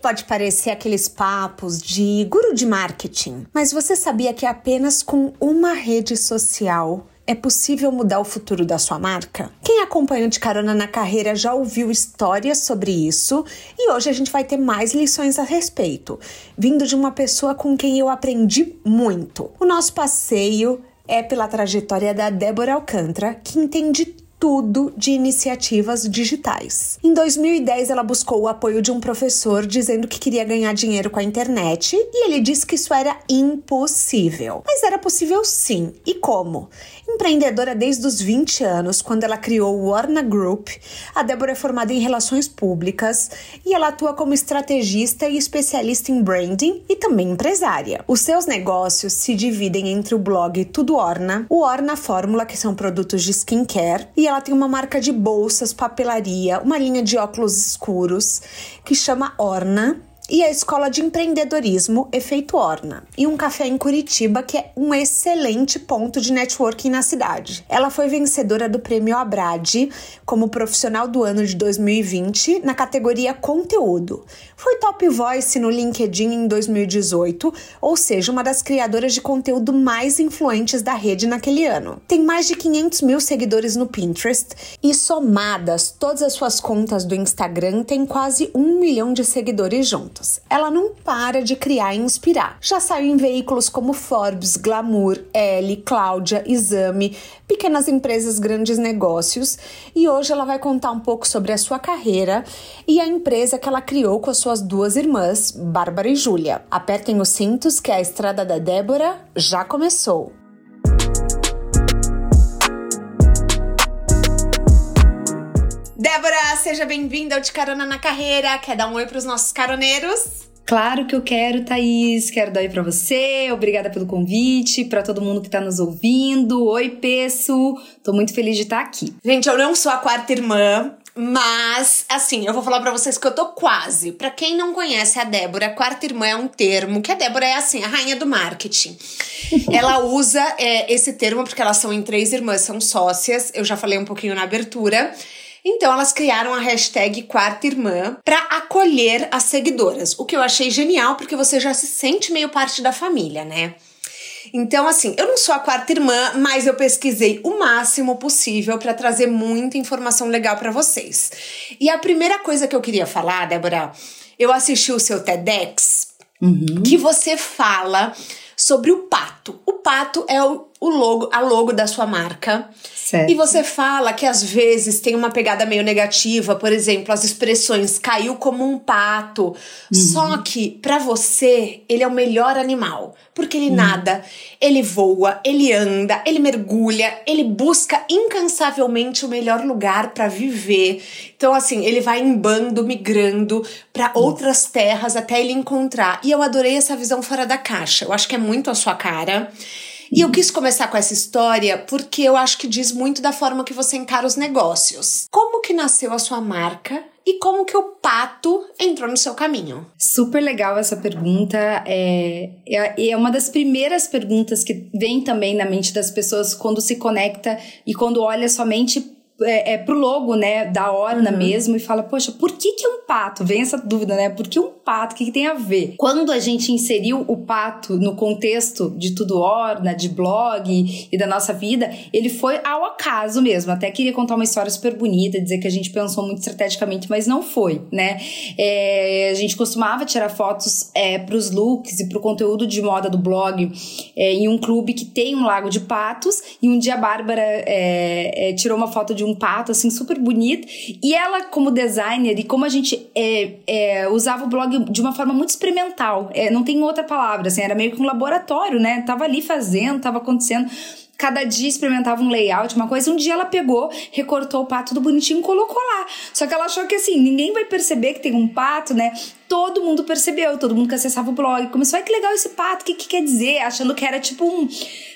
Pode parecer aqueles papos de guru de marketing, mas você sabia que apenas com uma rede social é possível mudar o futuro da sua marca? Quem acompanha de carona na carreira já ouviu histórias sobre isso e hoje a gente vai ter mais lições a respeito, vindo de uma pessoa com quem eu aprendi muito. O nosso passeio é pela trajetória da Débora Alcântara, que entende tudo de iniciativas digitais. Em 2010, ela buscou o apoio de um professor dizendo que queria ganhar dinheiro com a internet e ele disse que isso era impossível. Mas era possível sim. E como? Empreendedora desde os 20 anos, quando ela criou o Orna Group, a Débora é formada em relações públicas e ela atua como estrategista e especialista em branding e também empresária. Os seus negócios se dividem entre o blog Tudo Orna, o Orna Fórmula, que são produtos de skincare, e ela tem uma marca de bolsas, papelaria, uma linha de óculos escuros que chama Orna e a Escola de Empreendedorismo Efeito Orna, e um café em Curitiba que é um excelente ponto de networking na cidade. Ela foi vencedora do Prêmio Abrade como profissional do ano de 2020 na categoria Conteúdo. Foi top voice no LinkedIn em 2018, ou seja, uma das criadoras de conteúdo mais influentes da rede naquele ano. Tem mais de 500 mil seguidores no Pinterest e somadas todas as suas contas do Instagram tem quase um milhão de seguidores juntos. Ela não para de criar e inspirar. Já saiu em veículos como Forbes, Glamour, Elle, Cláudia, Exame, pequenas empresas, grandes negócios. E hoje ela vai contar um pouco sobre a sua carreira e a empresa que ela criou com as suas duas irmãs, Bárbara e Júlia. Apertem os cintos que a estrada da Débora já começou. Débora, seja bem-vinda ao De Carona na Carreira. Quer dar um oi para os nossos caroneiros? Claro que eu quero, Thaís. Quero dar oi para você. Obrigada pelo convite, para todo mundo que está nos ouvindo. Oi, Peço. Tô muito feliz de estar aqui. Gente, eu não sou a quarta irmã, mas, assim, eu vou falar para vocês que eu tô quase. Para quem não conhece a Débora, a quarta irmã é um termo que a Débora é, assim, a rainha do marketing. ela usa é, esse termo porque elas são em três irmãs, são sócias. Eu já falei um pouquinho na abertura. Então elas criaram a hashtag Quarta Irmã para acolher as seguidoras, o que eu achei genial porque você já se sente meio parte da família, né? Então, assim, eu não sou a quarta irmã, mas eu pesquisei o máximo possível para trazer muita informação legal para vocês. E a primeira coisa que eu queria falar, Débora, eu assisti o seu TEDx, uhum. que você fala sobre o pato. O pato é o, o logo, a logo da sua marca. Certo. E você fala que às vezes tem uma pegada meio negativa, por exemplo, as expressões caiu como um pato. Uhum. Só que para você ele é o melhor animal, porque ele uhum. nada, ele voa, ele anda, ele mergulha, ele busca incansavelmente o melhor lugar para viver. Então assim, ele vai em bando migrando para uhum. outras terras até ele encontrar. E eu adorei essa visão fora da caixa. Eu acho que é muito a sua cara. E eu quis começar com essa história porque eu acho que diz muito da forma que você encara os negócios. Como que nasceu a sua marca e como que o pato entrou no seu caminho? Super legal essa pergunta. É, é, é uma das primeiras perguntas que vem também na mente das pessoas quando se conecta e quando olha somente é, é, pro logo, né, da Orna uhum. mesmo e fala, poxa, por que que um pato? Vem essa dúvida, né? Por que um pato? O que, que tem a ver? Quando a gente inseriu o pato no contexto de tudo Orna, de blog e da nossa vida, ele foi ao acaso mesmo. Até queria contar uma história super bonita, dizer que a gente pensou muito estrategicamente, mas não foi, né? É, a gente costumava tirar fotos é, pros looks e pro conteúdo de moda do blog é, em um clube que tem um lago de patos e um dia a Bárbara é, é, tirou uma foto de um um pato, assim, super bonito. E ela, como designer, e como a gente é, é, usava o blog de uma forma muito experimental, é, não tem outra palavra, assim, era meio que um laboratório, né? Tava ali fazendo, tava acontecendo cada dia experimentava um layout, uma coisa. Um dia ela pegou, recortou o pato do bonitinho e colocou lá. Só que ela achou que assim, ninguém vai perceber que tem um pato, né? Todo mundo percebeu, todo mundo que acessava o blog começou, ai que legal esse pato, o que, que quer dizer? Achando que era tipo um,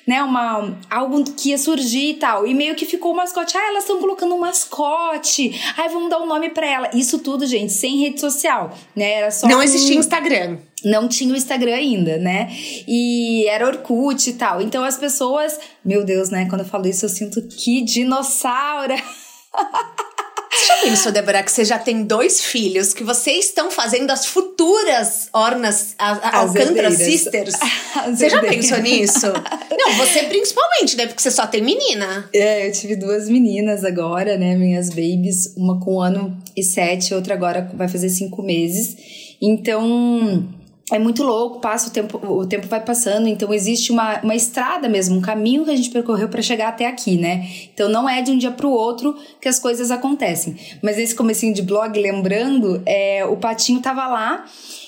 né, uma, algo que ia surgir e tal. E meio que ficou o mascote, ah, elas estão colocando um mascote, ai vamos dar um nome para ela. Isso tudo, gente, sem rede social, né? Era só. Não um... existia Instagram não tinha o Instagram ainda, né? E era Orkut e tal. Então as pessoas, meu Deus, né? Quando eu falo isso, eu sinto que dinossauro. Você já pensou, Débora, que você já tem dois filhos, que vocês estão fazendo as futuras Ornas a, Alcântara Sisters? As você já pensou nisso? Não, você principalmente, né? Porque você só tem menina. É, eu tive duas meninas agora, né? Minhas babies, uma com um ano e sete, outra agora vai fazer cinco meses. Então é muito louco, passa o tempo, o tempo vai passando, então existe uma, uma estrada mesmo, um caminho que a gente percorreu para chegar até aqui, né? Então não é de um dia para o outro que as coisas acontecem. Mas esse comecinho de blog, lembrando, é, o Patinho tava lá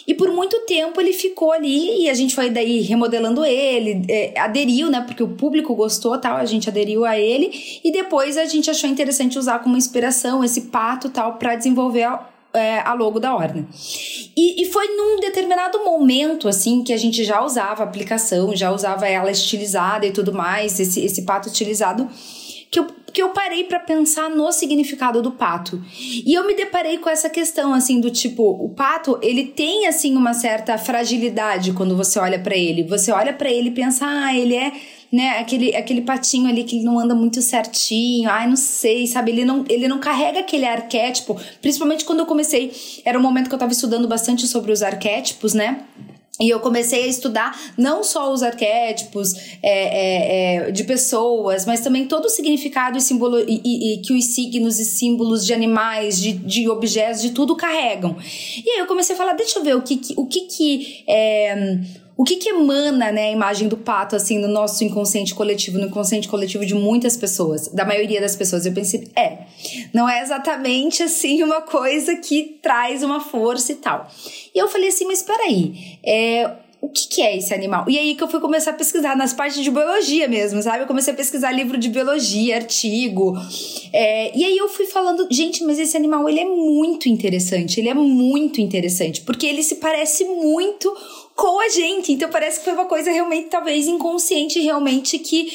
e por muito tempo ele ficou ali e a gente foi daí remodelando ele, é, aderiu, né? Porque o público gostou tal, a gente aderiu a ele e depois a gente achou interessante usar como inspiração esse pato tal para desenvolver a, é, a logo da ordem. E, e foi num determinado momento, assim, que a gente já usava a aplicação, já usava ela estilizada e tudo mais, esse, esse pato estilizado, que eu, que eu parei para pensar no significado do pato. E eu me deparei com essa questão, assim, do tipo, o pato, ele tem, assim, uma certa fragilidade quando você olha para ele. Você olha para ele e pensa, ah, ele é né, aquele, aquele patinho ali que não anda muito certinho, ai, não sei, sabe? Ele não, ele não carrega aquele arquétipo, principalmente quando eu comecei, era um momento que eu tava estudando bastante sobre os arquétipos, né? E eu comecei a estudar não só os arquétipos é, é, é, de pessoas, mas também todo o significado e, simbolo, e, e, e, que os signos e símbolos de animais, de, de objetos, de tudo carregam. E aí eu comecei a falar, deixa eu ver o que, o que, que é, o que que emana, né, a imagem do pato, assim, no nosso inconsciente coletivo, no inconsciente coletivo de muitas pessoas, da maioria das pessoas? Eu pensei, é, não é exatamente, assim, uma coisa que traz uma força e tal. E eu falei assim, mas peraí, é, o que, que, é esse animal? E aí que eu fui começar a pesquisar nas partes de biologia mesmo, sabe? Eu comecei a pesquisar livro de biologia, artigo. É, e aí eu fui falando, gente, mas esse animal ele é muito interessante, ele é muito interessante, porque ele se parece muito com a gente. Então parece que foi uma coisa realmente, talvez inconsciente, realmente, que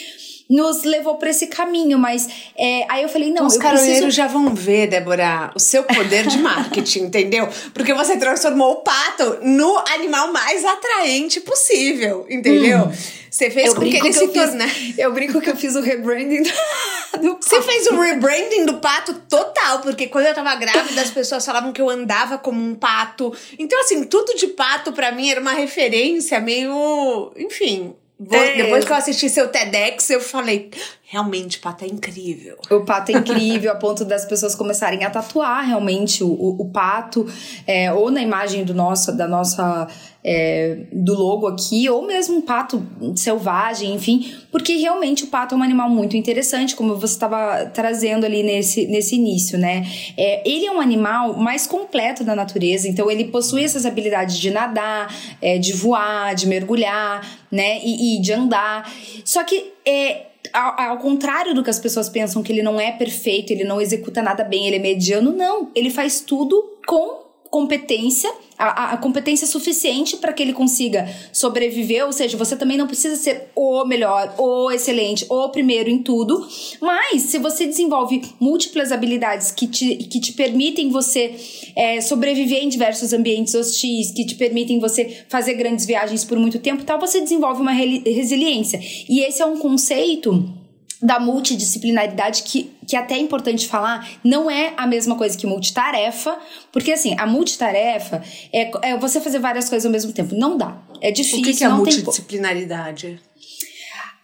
nos levou para esse caminho, mas é, aí eu falei, não, os caroneiros preciso... já vão ver, Débora, o seu poder de marketing, entendeu? Porque você transformou o pato no animal mais atraente possível, entendeu? Hum. Você fez eu com que ele se tornasse. Eu brinco que eu fiz o rebranding do, pato. Você fez o rebranding do pato total, porque quando eu tava grávida, as pessoas falavam que eu andava como um pato. Então, assim, tudo de pato para mim era uma referência meio. Enfim, Vou. Depois que eu assisti seu TEDx, eu falei, realmente, o pato é incrível. O pato é incrível, a ponto das pessoas começarem a tatuar realmente o, o, o pato, é, ou na imagem do nosso, da nossa é, do logo aqui, ou mesmo um pato selvagem, enfim, porque realmente o pato é um animal muito interessante, como você estava trazendo ali nesse, nesse início, né? É, ele é um animal mais completo da natureza, então ele possui essas habilidades de nadar, é, de voar, de mergulhar, né? E, e de andar. Só que é, ao, ao, contrário do que as pessoas pensam que ele não é perfeito, ele não executa nada bem, ele é mediano, não. Ele faz tudo com competência, a, a competência suficiente para que ele consiga sobreviver, ou seja, você também não precisa ser o melhor, o excelente, o primeiro em tudo, mas se você desenvolve múltiplas habilidades que te, que te permitem você é, sobreviver em diversos ambientes hostis, que te permitem você fazer grandes viagens por muito tempo, tal, você desenvolve uma resiliência. E esse é um conceito da multidisciplinaridade, que, que até é importante falar, não é a mesma coisa que multitarefa, porque assim, a multitarefa é, é você fazer várias coisas ao mesmo tempo. Não dá. É difícil. O que, que é a multidisciplinaridade?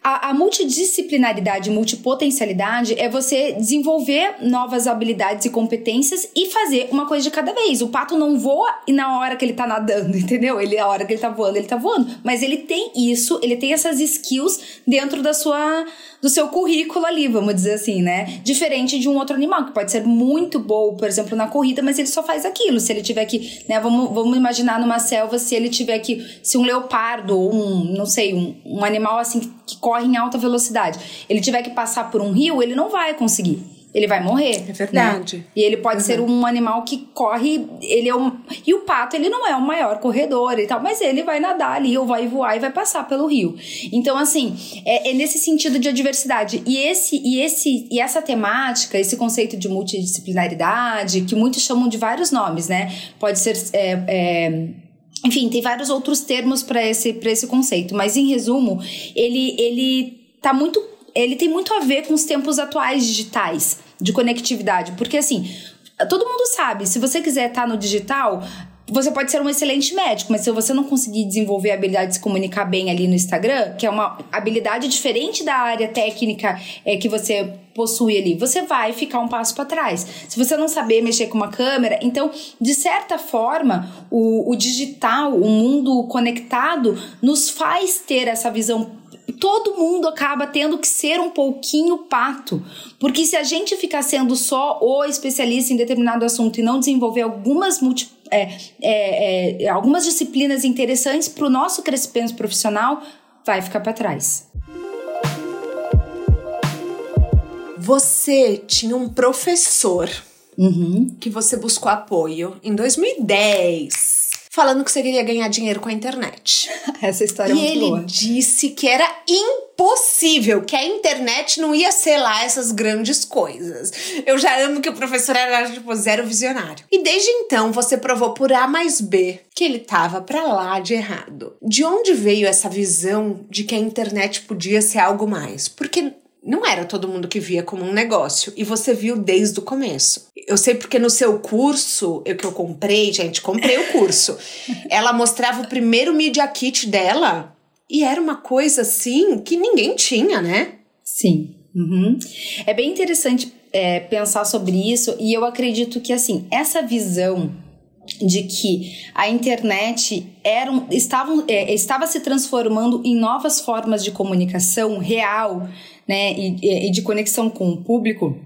A, a multidisciplinaridade, multipotencialidade é você desenvolver novas habilidades e competências e fazer uma coisa de cada vez. O pato não voa e na hora que ele tá nadando, entendeu? Ele, a hora que ele tá voando, ele tá voando. Mas ele tem isso, ele tem essas skills dentro da sua do seu currículo ali, vamos dizer assim, né? Diferente de um outro animal, que pode ser muito bom, por exemplo, na corrida, mas ele só faz aquilo. Se ele tiver que, né, vamos, vamos imaginar numa selva, se ele tiver que, se um leopardo ou um, não sei, um, um animal assim que corre corre em alta velocidade, ele tiver que passar por um rio, ele não vai conseguir ele vai morrer. É verdade. Né? E ele pode uhum. ser um animal que corre, ele é um e o pato ele não é o maior corredor e tal, mas ele vai nadar ali ou vai voar e vai passar pelo rio. Então assim é, é nesse sentido de adversidade e esse e esse e essa temática, esse conceito de multidisciplinaridade que muitos chamam de vários nomes, né? Pode ser é, é, enfim, tem vários outros termos para esse, pra esse conceito, mas em resumo, ele, ele tá muito. Ele tem muito a ver com os tempos atuais digitais de conectividade. Porque assim, todo mundo sabe, se você quiser estar tá no digital, você pode ser um excelente médico, mas se você não conseguir desenvolver a habilidade de se comunicar bem ali no Instagram, que é uma habilidade diferente da área técnica é, que você possui ali, você vai ficar um passo para trás. Se você não saber mexer com uma câmera, então, de certa forma, o, o digital, o mundo conectado, nos faz ter essa visão todo mundo acaba tendo que ser um pouquinho pato. Porque se a gente ficar sendo só o especialista em determinado assunto e não desenvolver algumas multi, é, é, é, algumas disciplinas interessantes para o nosso crescimento profissional, vai ficar para trás. Você tinha um professor uhum. que você buscou apoio em 2010 falando que você queria ganhar dinheiro com a internet. Essa história e é muito ele boa. disse que era impossível, que a internet não ia ser lá essas grandes coisas. Eu já amo que o professor era tipo zero visionário. E desde então você provou por A mais B que ele tava para lá de errado. De onde veio essa visão de que a internet podia ser algo mais? Porque não era todo mundo que via como um negócio e você viu desde o começo. Eu sei porque no seu curso, eu que eu comprei, gente, comprei o curso. ela mostrava o primeiro Media Kit dela e era uma coisa assim que ninguém tinha, né? Sim. Uhum. É bem interessante é, pensar sobre isso e eu acredito que assim essa visão de que a internet era um, estavam, é, estava se transformando em novas formas de comunicação real né, e, e de conexão com o público,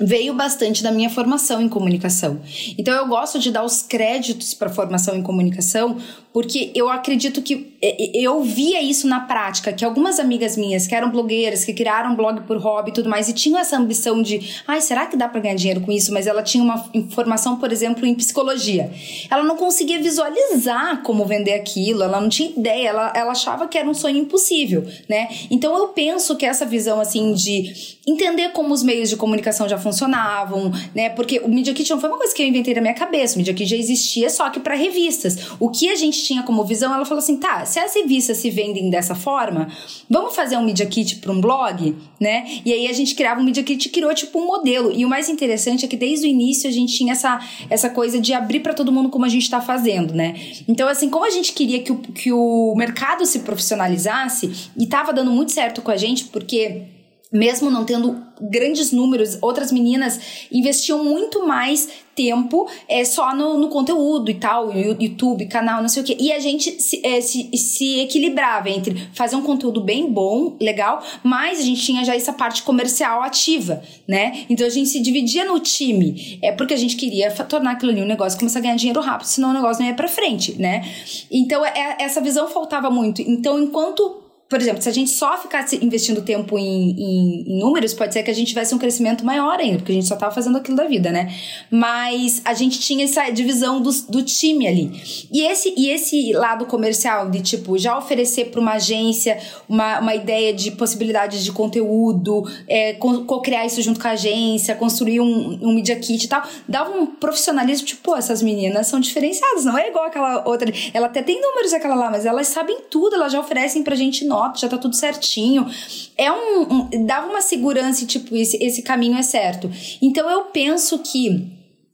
veio bastante da minha formação em comunicação. Então eu gosto de dar os créditos para a formação em comunicação, porque eu acredito que eu via isso na prática, que algumas amigas minhas que eram blogueiras, que criaram blog por hobby e tudo mais, e tinham essa ambição de, ai, será que dá para ganhar dinheiro com isso? Mas ela tinha uma formação, por exemplo, em psicologia. Ela não conseguia visualizar como vender aquilo, ela não tinha ideia, ela, ela achava que era um sonho impossível, né? Então eu penso que essa visão, assim, de entender como os meios de comunicação já funcionavam, né? Porque o Media Kit não foi uma coisa que eu inventei na minha cabeça, o Media Kit já existia, só que para revistas. O que a gente tinha como visão, ela falou assim: tá, se as revistas se vendem dessa forma, vamos fazer um Media Kit para um blog, né? E aí a gente criava um Media Kit criou tipo um modelo. E o mais interessante é que desde o início a gente tinha essa, essa coisa de abrir para todo mundo como a gente está fazendo, né? Então, assim, como a gente queria que o, que o mercado se profissionalizasse e tava dando muito certo com a gente, porque mesmo não tendo grandes números, outras meninas investiam muito mais tempo é, só no, no conteúdo e tal, YouTube, canal, não sei o que. E a gente se, é, se, se equilibrava entre fazer um conteúdo bem bom, legal, mas a gente tinha já essa parte comercial ativa, né? Então a gente se dividia no time, é porque a gente queria tornar aquilo ali um negócio, começar a ganhar dinheiro rápido, senão o negócio não ia pra frente, né? Então é, essa visão faltava muito. Então, enquanto por exemplo, se a gente só ficasse investindo tempo em, em, em, números, pode ser que a gente tivesse um crescimento maior ainda, porque a gente só estava fazendo aquilo da vida, né? Mas a gente tinha essa divisão do, do time ali. E esse, e esse lado comercial de, tipo, já oferecer para uma agência uma, uma ideia de possibilidades de conteúdo, é, co-criar isso junto com a agência, construir um, um media kit e tal, dava um profissionalismo, tipo, pô, essas meninas são diferenciadas, não é igual aquela outra. Ela até tem números aquela lá, mas elas sabem tudo, elas já oferecem pra gente nota, já tá tudo certinho. É um, um dava uma segurança tipo, esse, esse caminho é certo. Então eu penso que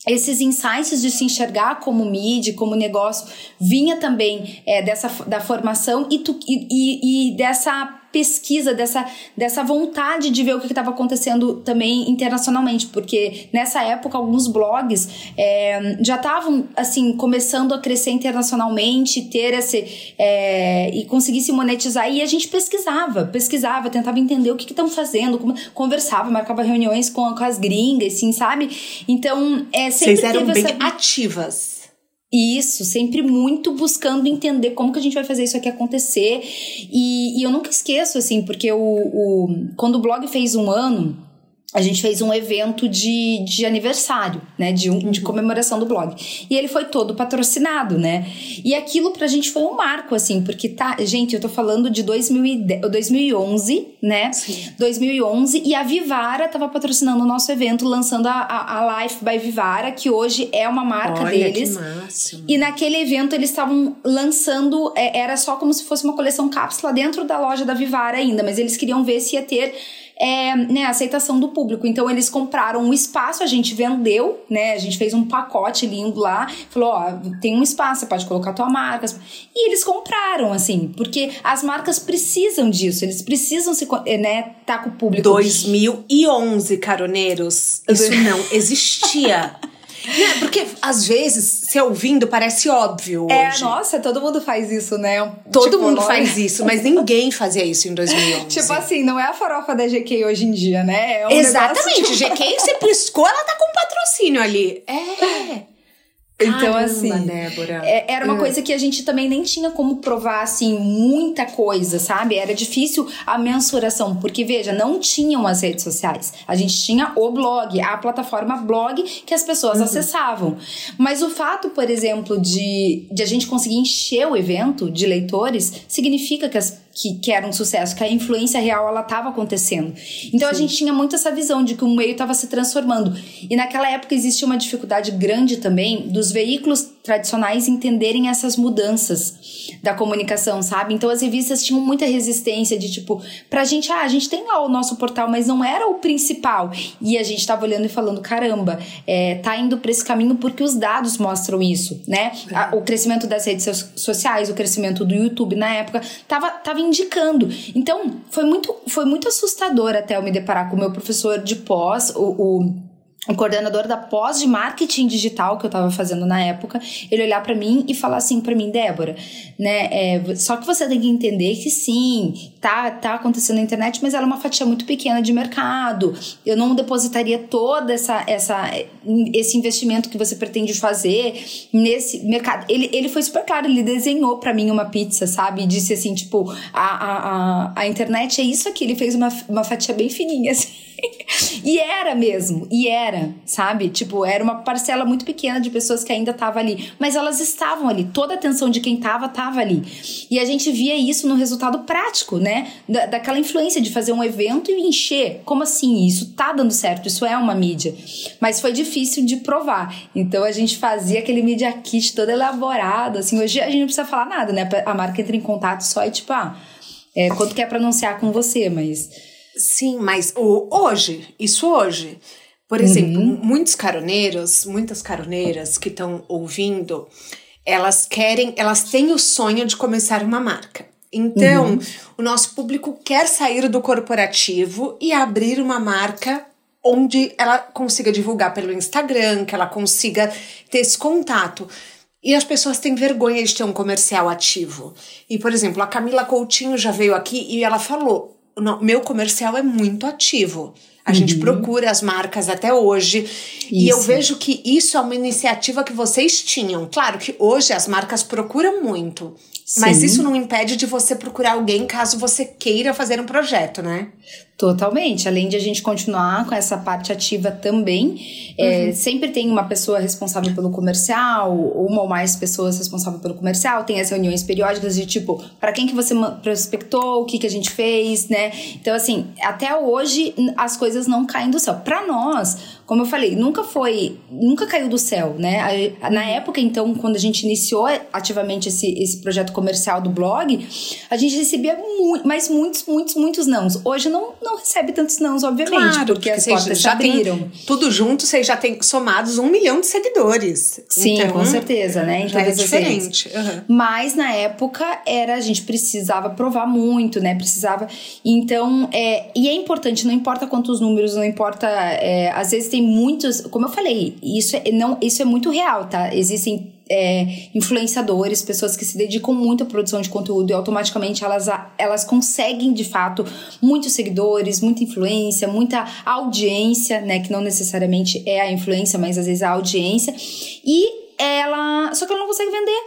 esses insights de se enxergar como mídia, como negócio, vinha também é, dessa da formação e, tu, e, e, e dessa pesquisa, dessa, dessa vontade de ver o que estava acontecendo também internacionalmente, porque nessa época alguns blogs é, já estavam assim começando a crescer internacionalmente, ter esse é, e conseguir se monetizar e a gente pesquisava, pesquisava, tentava entender o que estão fazendo, como, conversava, marcava reuniões com, com as gringas, assim, sabe? Então, é, sempre Vocês eram bem essa... ativas Isso, sempre muito buscando entender como que a gente vai fazer isso aqui acontecer. E, e eu nunca esqueço, assim, porque o, o, quando o blog fez um ano, a gente fez um evento de, de aniversário, né? De, um, de uhum. comemoração do blog. E ele foi todo patrocinado, né? E aquilo pra gente foi um marco, assim, porque tá. Gente, eu tô falando de 2010, 2011, né? Sim. 2011, e a Vivara tava patrocinando o nosso evento, lançando a, a, a Life by Vivara, que hoje é uma marca Olha, deles. Que máximo. E naquele evento eles estavam lançando, é, era só como se fosse uma coleção cápsula dentro da loja da Vivara ainda, mas eles queriam ver se ia ter é, né, aceitação do público. Então eles compraram um espaço, a gente vendeu, né? A gente fez um pacote lindo lá, falou: ó, tem um espaço, você pode colocar tua marca. E eles compraram, assim, porque as marcas precisam disso, eles precisam se, né, tá com o público. 2011, caroneiros. Isso não existia. É, porque às vezes, se ouvindo, parece óbvio. É, hoje. nossa, todo mundo faz isso, né? Todo tipo, mundo faz isso, mas ninguém fazia isso em 2011. tipo assim, não é a farofa da GK hoje em dia, né? É um Exatamente, negócio, tipo... GK você piscou, ela tá com patrocínio ali. É. Então, assim, Débora. É, era uma hum. coisa que a gente também nem tinha como provar, assim, muita coisa, sabe? Era difícil a mensuração, porque, veja, não tinham as redes sociais. A gente tinha o blog, a plataforma blog que as pessoas uhum. acessavam. Mas o fato, por exemplo, de, de a gente conseguir encher o evento de leitores, significa que as que, que era um sucesso, que a influência real ela estava acontecendo. Então Sim. a gente tinha muito essa visão de que o meio estava se transformando. E naquela época existia uma dificuldade grande também dos veículos tradicionais entenderem essas mudanças da comunicação, sabe? Então as revistas tinham muita resistência de tipo, pra gente, ah, a gente tem lá o nosso portal, mas não era o principal. E a gente tava olhando e falando, caramba, é, tá indo pra esse caminho porque os dados mostram isso, né? É. o crescimento das redes sociais, o crescimento do YouTube na época, tava, tava indicando. Então, foi muito, foi muito assustador até eu me deparar com o meu professor de pós, o, o o coordenador da pós de marketing digital que eu estava fazendo na época, ele olhar para mim e falar assim para mim, Débora, né? É, só que você tem que entender que sim, tá, tá acontecendo na internet, mas ela é uma fatia muito pequena de mercado. Eu não depositaria toda essa, essa esse investimento que você pretende fazer nesse mercado. Ele, ele foi super claro, ele desenhou para mim uma pizza, sabe? E disse assim, tipo, a, a, a, a internet é isso aqui. Ele fez uma, uma fatia bem fininha, assim. e era mesmo, e era, sabe? Tipo, era uma parcela muito pequena de pessoas que ainda estavam ali, mas elas estavam ali, toda a atenção de quem estava estava ali. E a gente via isso no resultado prático, né? Da, daquela influência de fazer um evento e encher. Como assim? Isso tá dando certo, isso é uma mídia. Mas foi difícil de provar. Então a gente fazia aquele media kit todo elaborado, assim. Hoje a gente não precisa falar nada, né? A marca entra em contato só e tipo, ah, é, quanto quer pronunciar com você, mas Sim, mas o, hoje, isso hoje. Por exemplo, uhum. muitos caroneiros, muitas caroneiras que estão ouvindo, elas querem, elas têm o sonho de começar uma marca. Então, uhum. o nosso público quer sair do corporativo e abrir uma marca onde ela consiga divulgar pelo Instagram, que ela consiga ter esse contato. E as pessoas têm vergonha de ter um comercial ativo. E, por exemplo, a Camila Coutinho já veio aqui e ela falou: meu comercial é muito ativo. A uhum. gente procura as marcas até hoje. Isso. E eu vejo que isso é uma iniciativa que vocês tinham. Claro que hoje as marcas procuram muito. Sim. Mas isso não impede de você procurar alguém caso você queira fazer um projeto, né? Totalmente. Além de a gente continuar com essa parte ativa também, é, uhum. é, sempre tem uma pessoa responsável pelo comercial, uma ou mais pessoas responsáveis pelo comercial, tem as reuniões periódicas de tipo, para quem que você prospectou, o que que a gente fez, né? Então, assim, até hoje as coisas não caem do céu. Para nós, como eu falei, nunca foi, nunca caiu do céu, né? Na época, então, quando a gente iniciou ativamente esse, esse projeto comercial do blog, a gente recebia muito, mas muitos, muitos, muitos não. Hoje não, não recebe tantos não, obviamente, claro, porque, as portas já abriram. tudo junto, vocês já têm somados um milhão de seguidores. Sim, então, com certeza, né? Então, é diferente. Uhum. Mas na época era, a gente precisava provar muito, né? Precisava. Então, é, e é importante, não importa quantos números, não importa. É, às vezes tem muitos. Como eu falei, isso é, não, isso é muito real, tá? Existem é, influenciadores, pessoas que se dedicam muito à produção de conteúdo e automaticamente elas, elas conseguem de fato muitos seguidores, muita influência, muita audiência, né? Que não necessariamente é a influência, mas às vezes a audiência. E ela. Só que ela não consegue vender.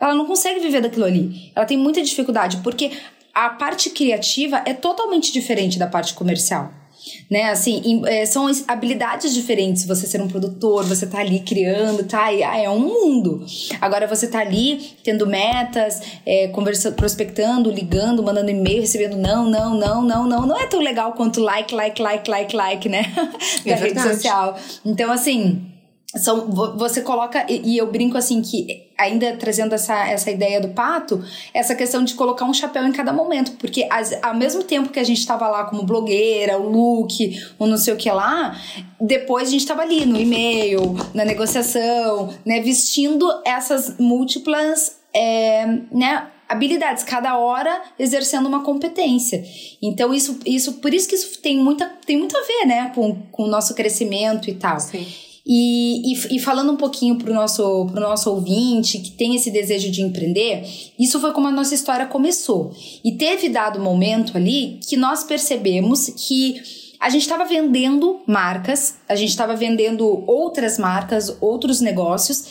Ela não consegue viver daquilo ali. Ela tem muita dificuldade, porque a parte criativa é totalmente diferente da parte comercial né? Assim, é, são habilidades diferentes. Você ser um produtor, você tá ali criando, tá? E, ah, é um mundo. Agora você tá ali tendo metas, é, conversando, prospectando, ligando, mandando e-mail, recebendo não, não, não, não, não. Não é tão legal quanto like, like, like, like, like, né? da é rede social. Então, assim são, você coloca, e eu brinco assim que, ainda trazendo essa, essa ideia do pato, essa questão de colocar um chapéu em cada momento, porque as, ao mesmo tempo que a gente estava lá como blogueira, o look, o não sei o que lá, depois a gente estava ali no e-mail, na negociação, né, vestindo essas múltiplas, é, né, habilidades, cada hora exercendo uma competência. Então, isso, isso por isso que isso tem, muita, tem muito a ver, né, com, com o nosso crescimento e tal. Sim. E, e, e, falando um pouquinho pro nosso, pro nosso ouvinte que tem esse desejo de empreender, isso foi como a nossa história começou. E teve dado momento ali que nós percebemos que a gente estava vendendo marcas, a gente estava vendendo outras marcas, outros negócios,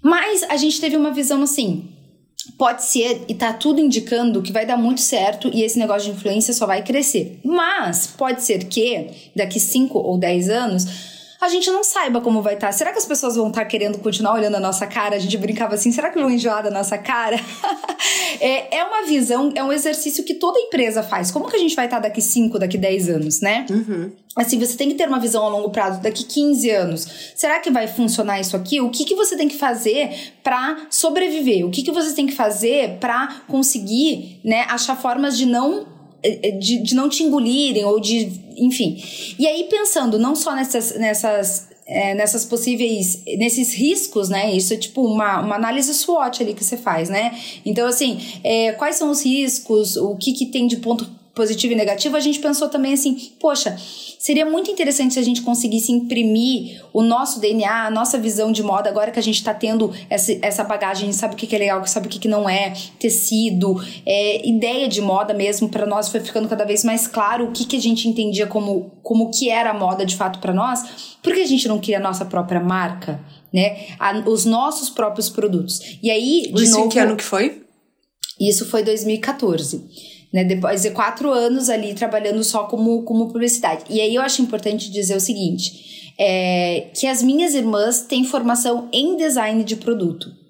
mas a gente teve uma visão assim. Pode ser, e tá tudo indicando que vai dar muito certo e esse negócio de influência só vai crescer. Mas pode ser que daqui 5 ou 10 anos a gente não saiba como vai estar. Tá. Será que as pessoas vão estar tá querendo continuar olhando a nossa cara? A gente brincava assim, será que vão enjoar da nossa cara? é, é uma visão, é um exercício que toda empresa faz. Como que a gente vai estar tá daqui 5, daqui 10 anos, né? Uhum. Assim, você tem que ter uma visão a longo prazo, daqui 15 anos. Será que vai funcionar isso aqui? O que, que você tem que fazer para sobreviver? O que, que você tem que fazer para conseguir né, achar formas de não de, de não te engolirem ou de. Enfim. E aí, pensando não só nessas, nessas é, nessas possíveis, nesses riscos, né? Isso é tipo uma, uma análise SWOT ali que você faz, né? Então, assim, é, quais são os riscos, o que, que tem de ponto positivo e negativo, a gente pensou também assim, poxa, seria muito interessante se a gente conseguisse imprimir o nosso DNA, a nossa visão de moda, agora que a gente está tendo essa, essa bagagem, a gente sabe o que, que é legal, sabe o que, que não é, tecido, é, ideia de moda mesmo, para nós foi ficando cada vez mais claro o que, que a gente entendia como, como que era a moda de fato para nós, porque a gente não cria a nossa própria marca, né? A, os nossos próprios produtos. E aí, de Isso novo, em que ano que foi? Isso foi 2014 né? Depois de quatro anos ali trabalhando só como, como publicidade. E aí eu acho importante dizer o seguinte: é, que as minhas irmãs têm formação em design de produto.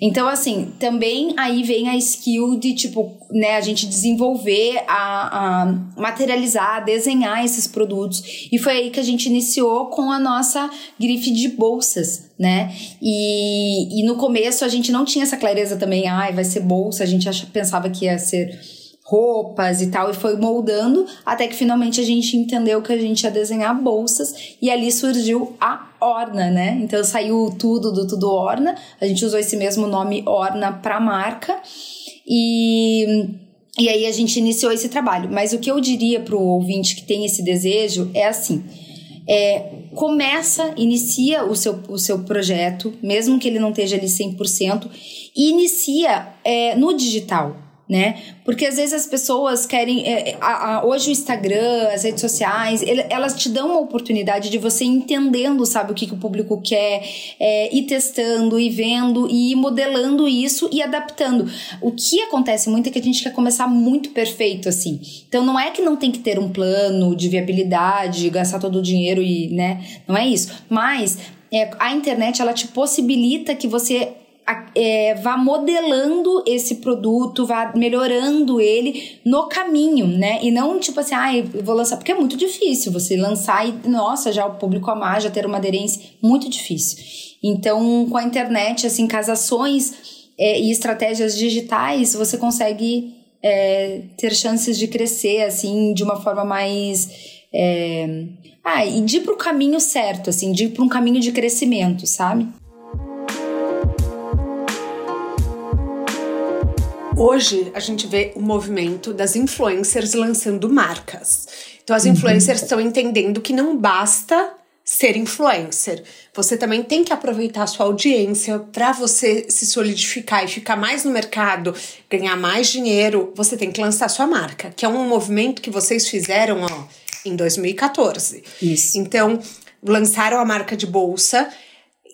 Então, assim, também aí vem a skill de, tipo, né, a gente desenvolver, a, a, materializar, desenhar esses produtos. E foi aí que a gente iniciou com a nossa grife de bolsas, né? E, e no começo a gente não tinha essa clareza também, ai, ah, vai ser bolsa, a gente acha, pensava que ia ser roupas e tal, e foi moldando até que finalmente a gente entendeu que a gente ia desenhar bolsas e ali surgiu a Orna, né? Então saiu tudo do Tudo Orna, a gente usou esse mesmo nome Orna para marca e e aí a gente iniciou esse trabalho. Mas o que eu diria para o ouvinte que tem esse desejo é assim: é, começa, inicia o seu, o seu projeto, mesmo que ele não esteja ali 100%, e inicia é, no digital né? Porque às vezes as pessoas querem. É, é, a, a, hoje o Instagram, as redes sociais, ele, elas te dão uma oportunidade de você entendendo, sabe, o que, que o público quer, é, ir testando, e vendo, e ir modelando isso e adaptando. O que acontece muito é que a gente quer começar muito perfeito, assim. Então não é que não tem que ter um plano de viabilidade, gastar todo o dinheiro e, né? Não é isso. Mas é, a internet ela te possibilita que você é, vá modelando esse produto, vá melhorando ele no caminho, né? E não tipo assim, ah, eu vou lançar, porque é muito difícil você lançar e, nossa, já o público amar, já ter uma aderência, muito difícil. Então, com a internet, assim, casações é, e estratégias digitais, você consegue é, ter chances de crescer, assim, de uma forma mais. É, ah, e de ir para o caminho certo, assim, de ir para um caminho de crescimento, sabe? Hoje a gente vê o movimento das influencers lançando marcas. Então as influencers estão entendendo que não basta ser influencer. Você também tem que aproveitar a sua audiência para você se solidificar e ficar mais no mercado, ganhar mais dinheiro. Você tem que lançar sua marca, que é um movimento que vocês fizeram ó, em 2014. Isso. Então, lançaram a marca de bolsa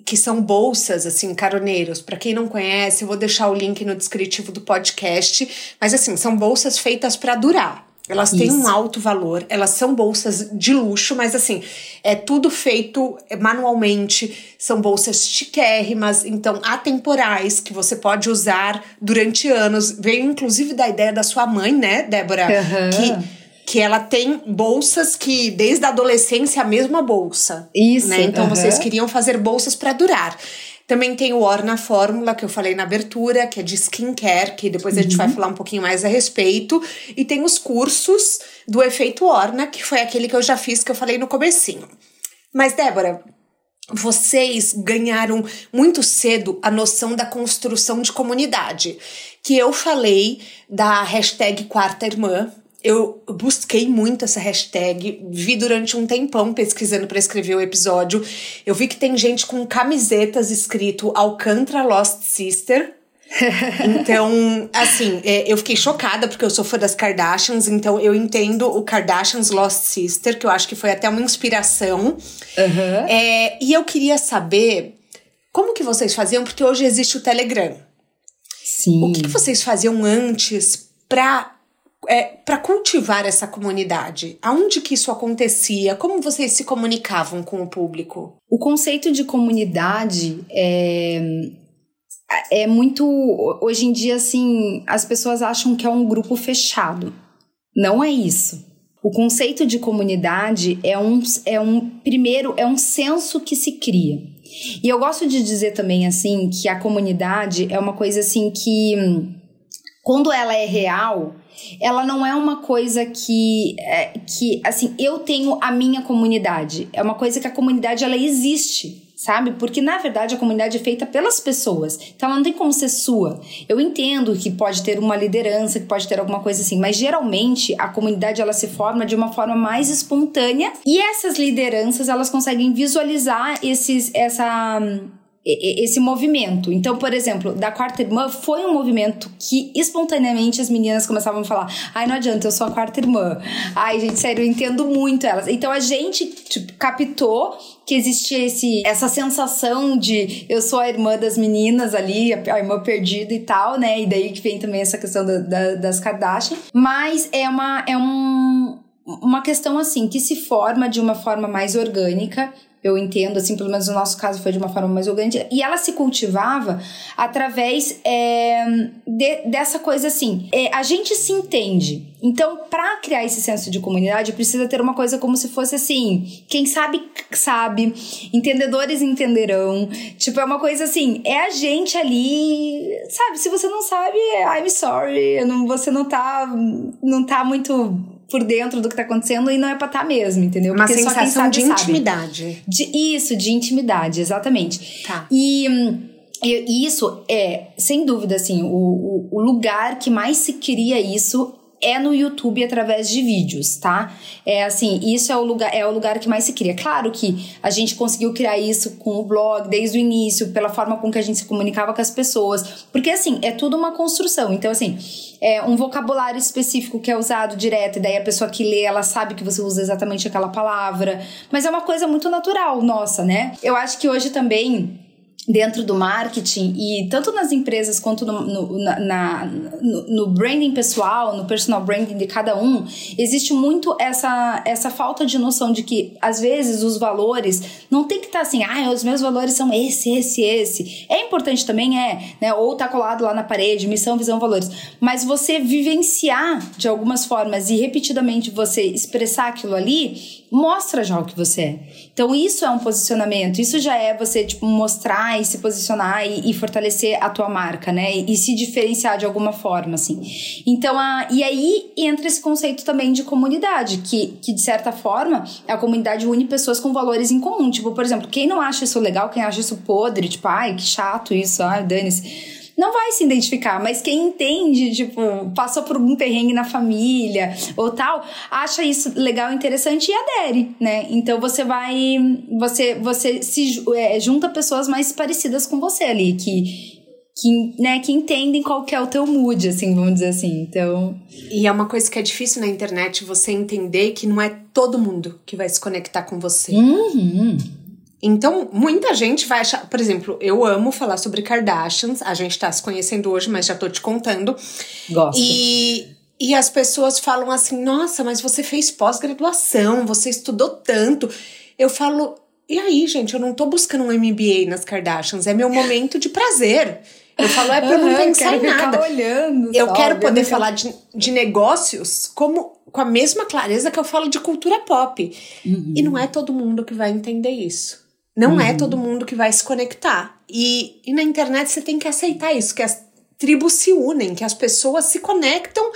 que são bolsas, assim, caroneiros. Para quem não conhece, eu vou deixar o link no descritivo do podcast. Mas, assim, são bolsas feitas para durar. Elas têm Isso. um alto valor, elas são bolsas de luxo, mas assim, é tudo feito manualmente, são bolsas chiquérrimas, então atemporais, que você pode usar durante anos. Veio inclusive da ideia da sua mãe, né, Débora? Uhum. Que que ela tem bolsas que desde a adolescência a mesma bolsa. Isso. Né? Então uhum. vocês queriam fazer bolsas para durar. Também tem o Orna Fórmula, que eu falei na abertura, que é de skincare, que depois uhum. a gente vai uhum. falar um pouquinho mais a respeito. E tem os cursos do efeito Orna, que foi aquele que eu já fiz, que eu falei no comecinho. Mas, Débora, vocês ganharam muito cedo a noção da construção de comunidade, que eu falei da hashtag Quarta Irmã, eu busquei muito essa hashtag, vi durante um tempão pesquisando para escrever o episódio. Eu vi que tem gente com camisetas escrito Alcantara Lost Sister. então, assim, é, eu fiquei chocada porque eu sou fã das Kardashians, então eu entendo o Kardashians Lost Sister, que eu acho que foi até uma inspiração. Uhum. É, e eu queria saber como que vocês faziam, porque hoje existe o Telegram. Sim. O que, que vocês faziam antes para é, para cultivar essa comunidade? Aonde que isso acontecia? Como vocês se comunicavam com o público? O conceito de comunidade é, é muito. Hoje em dia, assim, as pessoas acham que é um grupo fechado. Não é isso. O conceito de comunidade é um, é um primeiro, é um senso que se cria. E eu gosto de dizer também assim que a comunidade é uma coisa assim que quando ela é real, ela não é uma coisa que, é, que assim, eu tenho a minha comunidade. É uma coisa que a comunidade, ela existe sabe? Porque na verdade a comunidade é feita pelas pessoas, então ela não tem como ser sua. Eu entendo que pode ter uma liderança, que pode ter alguma coisa assim, mas geralmente a comunidade ela se forma de uma forma mais espontânea e essas lideranças elas conseguem visualizar esses essa esse movimento. Então, por exemplo, da quarta irmã foi um movimento que espontaneamente as meninas começavam a falar: ai, não adianta, eu sou a quarta irmã. Ai, gente, sério, eu entendo muito elas. Então a gente tipo, captou que existia esse, essa sensação de eu sou a irmã das meninas ali, a, irmã perdida e tal, né? E daí que vem também essa questão da, da, das Kardashian. Mas é uma. É um, uma questão assim que se forma de uma forma mais orgânica eu entendo, assim, pelo menos no nosso caso foi de uma forma mais orgânica, e ela se cultivava através é, de, dessa coisa assim, é, a gente se entende. Então, para criar esse senso de comunidade, precisa ter uma coisa como se fosse assim, quem sabe, sabe, entendedores entenderão. Tipo, é uma coisa assim, é a gente ali, sabe? Se você não sabe, I'm sorry, não, você não tá, não tá muito por dentro do que tá acontecendo e não é pra estar tá mesmo, entendeu? Uma Porque sensação sabe, de intimidade. De, isso, de intimidade, exatamente. Tá. E. E isso é, sem dúvida, assim, o, o, o lugar que mais se cria isso é no YouTube através de vídeos, tá? É assim, isso é o lugar é o lugar que mais se cria. Claro que a gente conseguiu criar isso com o blog desde o início, pela forma com que a gente se comunicava com as pessoas, porque assim, é tudo uma construção. Então assim, é um vocabulário específico que é usado direto, e daí a pessoa que lê, ela sabe que você usa exatamente aquela palavra, mas é uma coisa muito natural nossa, né? Eu acho que hoje também dentro do marketing e tanto nas empresas quanto no, no, na, no, no, branding pessoal, no personal branding de cada um, existe muito essa, essa falta de noção de que às vezes os valores não tem que estar tá assim, ah, os meus valores são esse, esse, esse. É importante também, é, né? Ou tá colado lá na parede, missão, visão, valores. Mas você vivenciar de algumas formas e repetidamente você expressar aquilo ali, mostra já o que você é. Então isso é um posicionamento, isso já é você tipo mostrar e se posicionar e, e fortalecer a tua marca, né? E, e, se diferenciar de alguma forma, assim. Então a e aí entra esse conceito também de comunidade, que que de certa forma a comunidade une pessoas com valores em comum. Tipo, por exemplo, quem não acha isso legal, quem acha isso podre, tipo, ai, que chato isso, ai, dane-se não vai se identificar, mas quem entende, tipo, passou por um perrengue na família ou tal, acha isso legal, interessante e adere, né? Então você vai, você, você se é, junta pessoas mais parecidas com você ali, que que, né, que entendem qual que é o teu mood, assim, vamos dizer assim. Então. E é uma coisa que é difícil na internet você entender que não é todo mundo que vai se conectar com você. Uhum. Então, muita gente vai achar. Por exemplo, eu amo falar sobre Kardashians. A gente tá se conhecendo hoje, mas já tô te contando. Gosto. E, e as pessoas falam assim: nossa, mas você fez pós-graduação, você estudou tanto. Eu falo, e aí, gente, eu não tô buscando um MBA nas Kardashians, é meu momento de prazer. Eu falo, é pra eu não Aham, pensar quero em nada. olhando Eu só, quero poder que- falar de, de negócios como com a mesma clareza que eu falo de cultura pop. Uhum. E não é todo mundo que vai entender isso. Não é todo mundo que vai se conectar. E, e na internet você tem que aceitar isso, que as tribos se unem, que as pessoas se conectam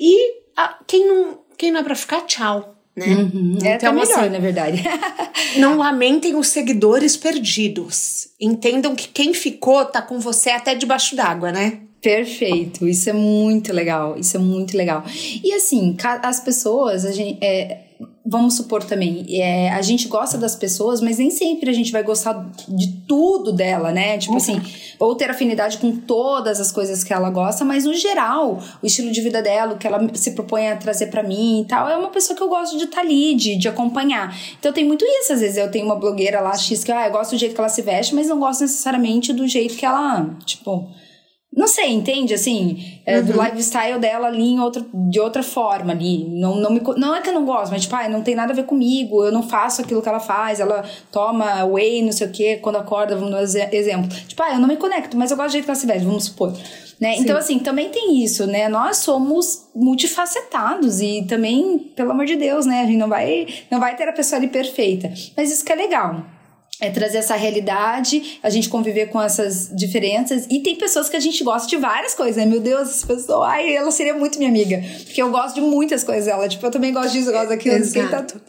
e a- quem, não, quem não é pra ficar, tchau. Né? Uhum, é até Então, melhor, assim, na verdade. não lamentem os seguidores perdidos. Entendam que quem ficou tá com você até debaixo d'água, né? Perfeito, isso é muito legal, isso é muito legal. E assim, as pessoas, a gente, é, vamos supor também, é, a gente gosta das pessoas, mas nem sempre a gente vai gostar de tudo dela, né? Tipo assim, ou ter afinidade com todas as coisas que ela gosta, mas no geral, o estilo de vida dela, o que ela se propõe a trazer pra mim e tal, é uma pessoa que eu gosto de estar ali, de, de acompanhar. Então tem muito isso, às vezes eu tenho uma blogueira lá, X, que ah, eu gosto do jeito que ela se veste, mas não gosto necessariamente do jeito que ela, tipo. Não sei, entende? Assim, é, do lifestyle dela ali em outra, de outra forma ali. Não, não, me, não é que eu não gosto, mas tipo, ah, não tem nada a ver comigo, eu não faço aquilo que ela faz, ela toma whey, não sei o quê, quando acorda, vamos dar exe- exemplo. Tipo, ah, eu não me conecto, mas eu gosto do jeito que ela se veste, vamos supor. Né? Então, assim, também tem isso, né? Nós somos multifacetados e também, pelo amor de Deus, né? A gente não vai, não vai ter a pessoa ali perfeita. Mas isso que é legal é trazer essa realidade, a gente conviver com essas diferenças. E tem pessoas que a gente gosta de várias coisas, né? Meu Deus, essa pessoa, ai, ela seria muito minha amiga. Porque eu gosto de muitas coisas dela. Tipo, eu também gosto disso, eu gosto daquilo. que, Exato. tá-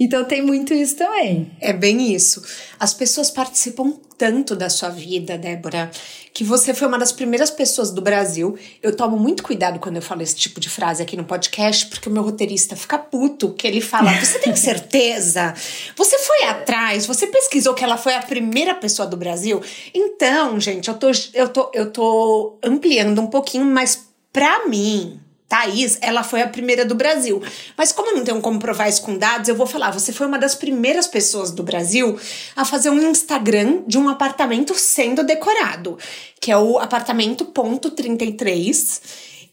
Então tem muito isso também. É bem isso. As pessoas participam tanto da sua vida, Débora, que você foi uma das primeiras pessoas do Brasil. Eu tomo muito cuidado quando eu falo esse tipo de frase aqui no podcast, porque o meu roteirista fica puto, que ele fala: Você tem certeza? Você foi atrás? Você pesquisou que ela foi a primeira pessoa do Brasil? Então, gente, eu tô, eu tô, eu tô ampliando um pouquinho, mas pra mim. Thaís, ela foi a primeira do Brasil. Mas como eu não tenho como provar isso com dados, eu vou falar, você foi uma das primeiras pessoas do Brasil a fazer um Instagram de um apartamento sendo decorado, que é o apartamento ponto 33.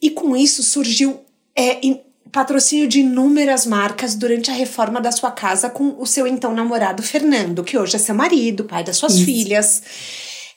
E com isso surgiu é, patrocínio de inúmeras marcas durante a reforma da sua casa com o seu então namorado Fernando, que hoje é seu marido, pai das suas filhas.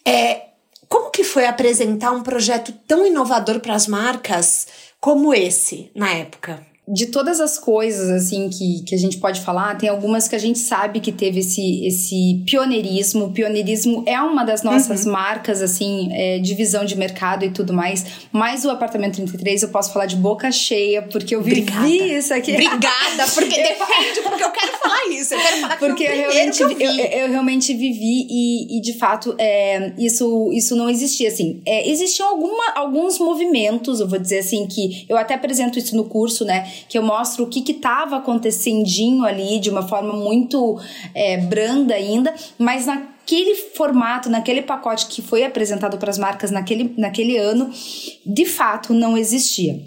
É, como que foi apresentar um projeto tão inovador para as marcas como esse na época? De todas as coisas assim que, que a gente pode falar, tem algumas que a gente sabe que teve esse, esse pioneirismo. O pioneirismo é uma das nossas marcas, assim, é, de visão de mercado e tudo mais. Mas o apartamento 33 eu posso falar de boca cheia, porque eu vivi Obrigada. isso aqui. Obrigada, porque defende, porque eu quero falar isso. Eu quero falar que Porque eu realmente, eu eu, eu realmente vivi e, e de fato, é, isso, isso não existia, assim. É, existiam alguma, alguns movimentos, eu vou dizer assim, que eu até apresento isso no curso, né? Que eu mostro o que que tava acontecendinho ali de uma forma muito é, branda ainda, mas naquele formato, naquele pacote que foi apresentado para as marcas naquele, naquele ano, de fato não existia.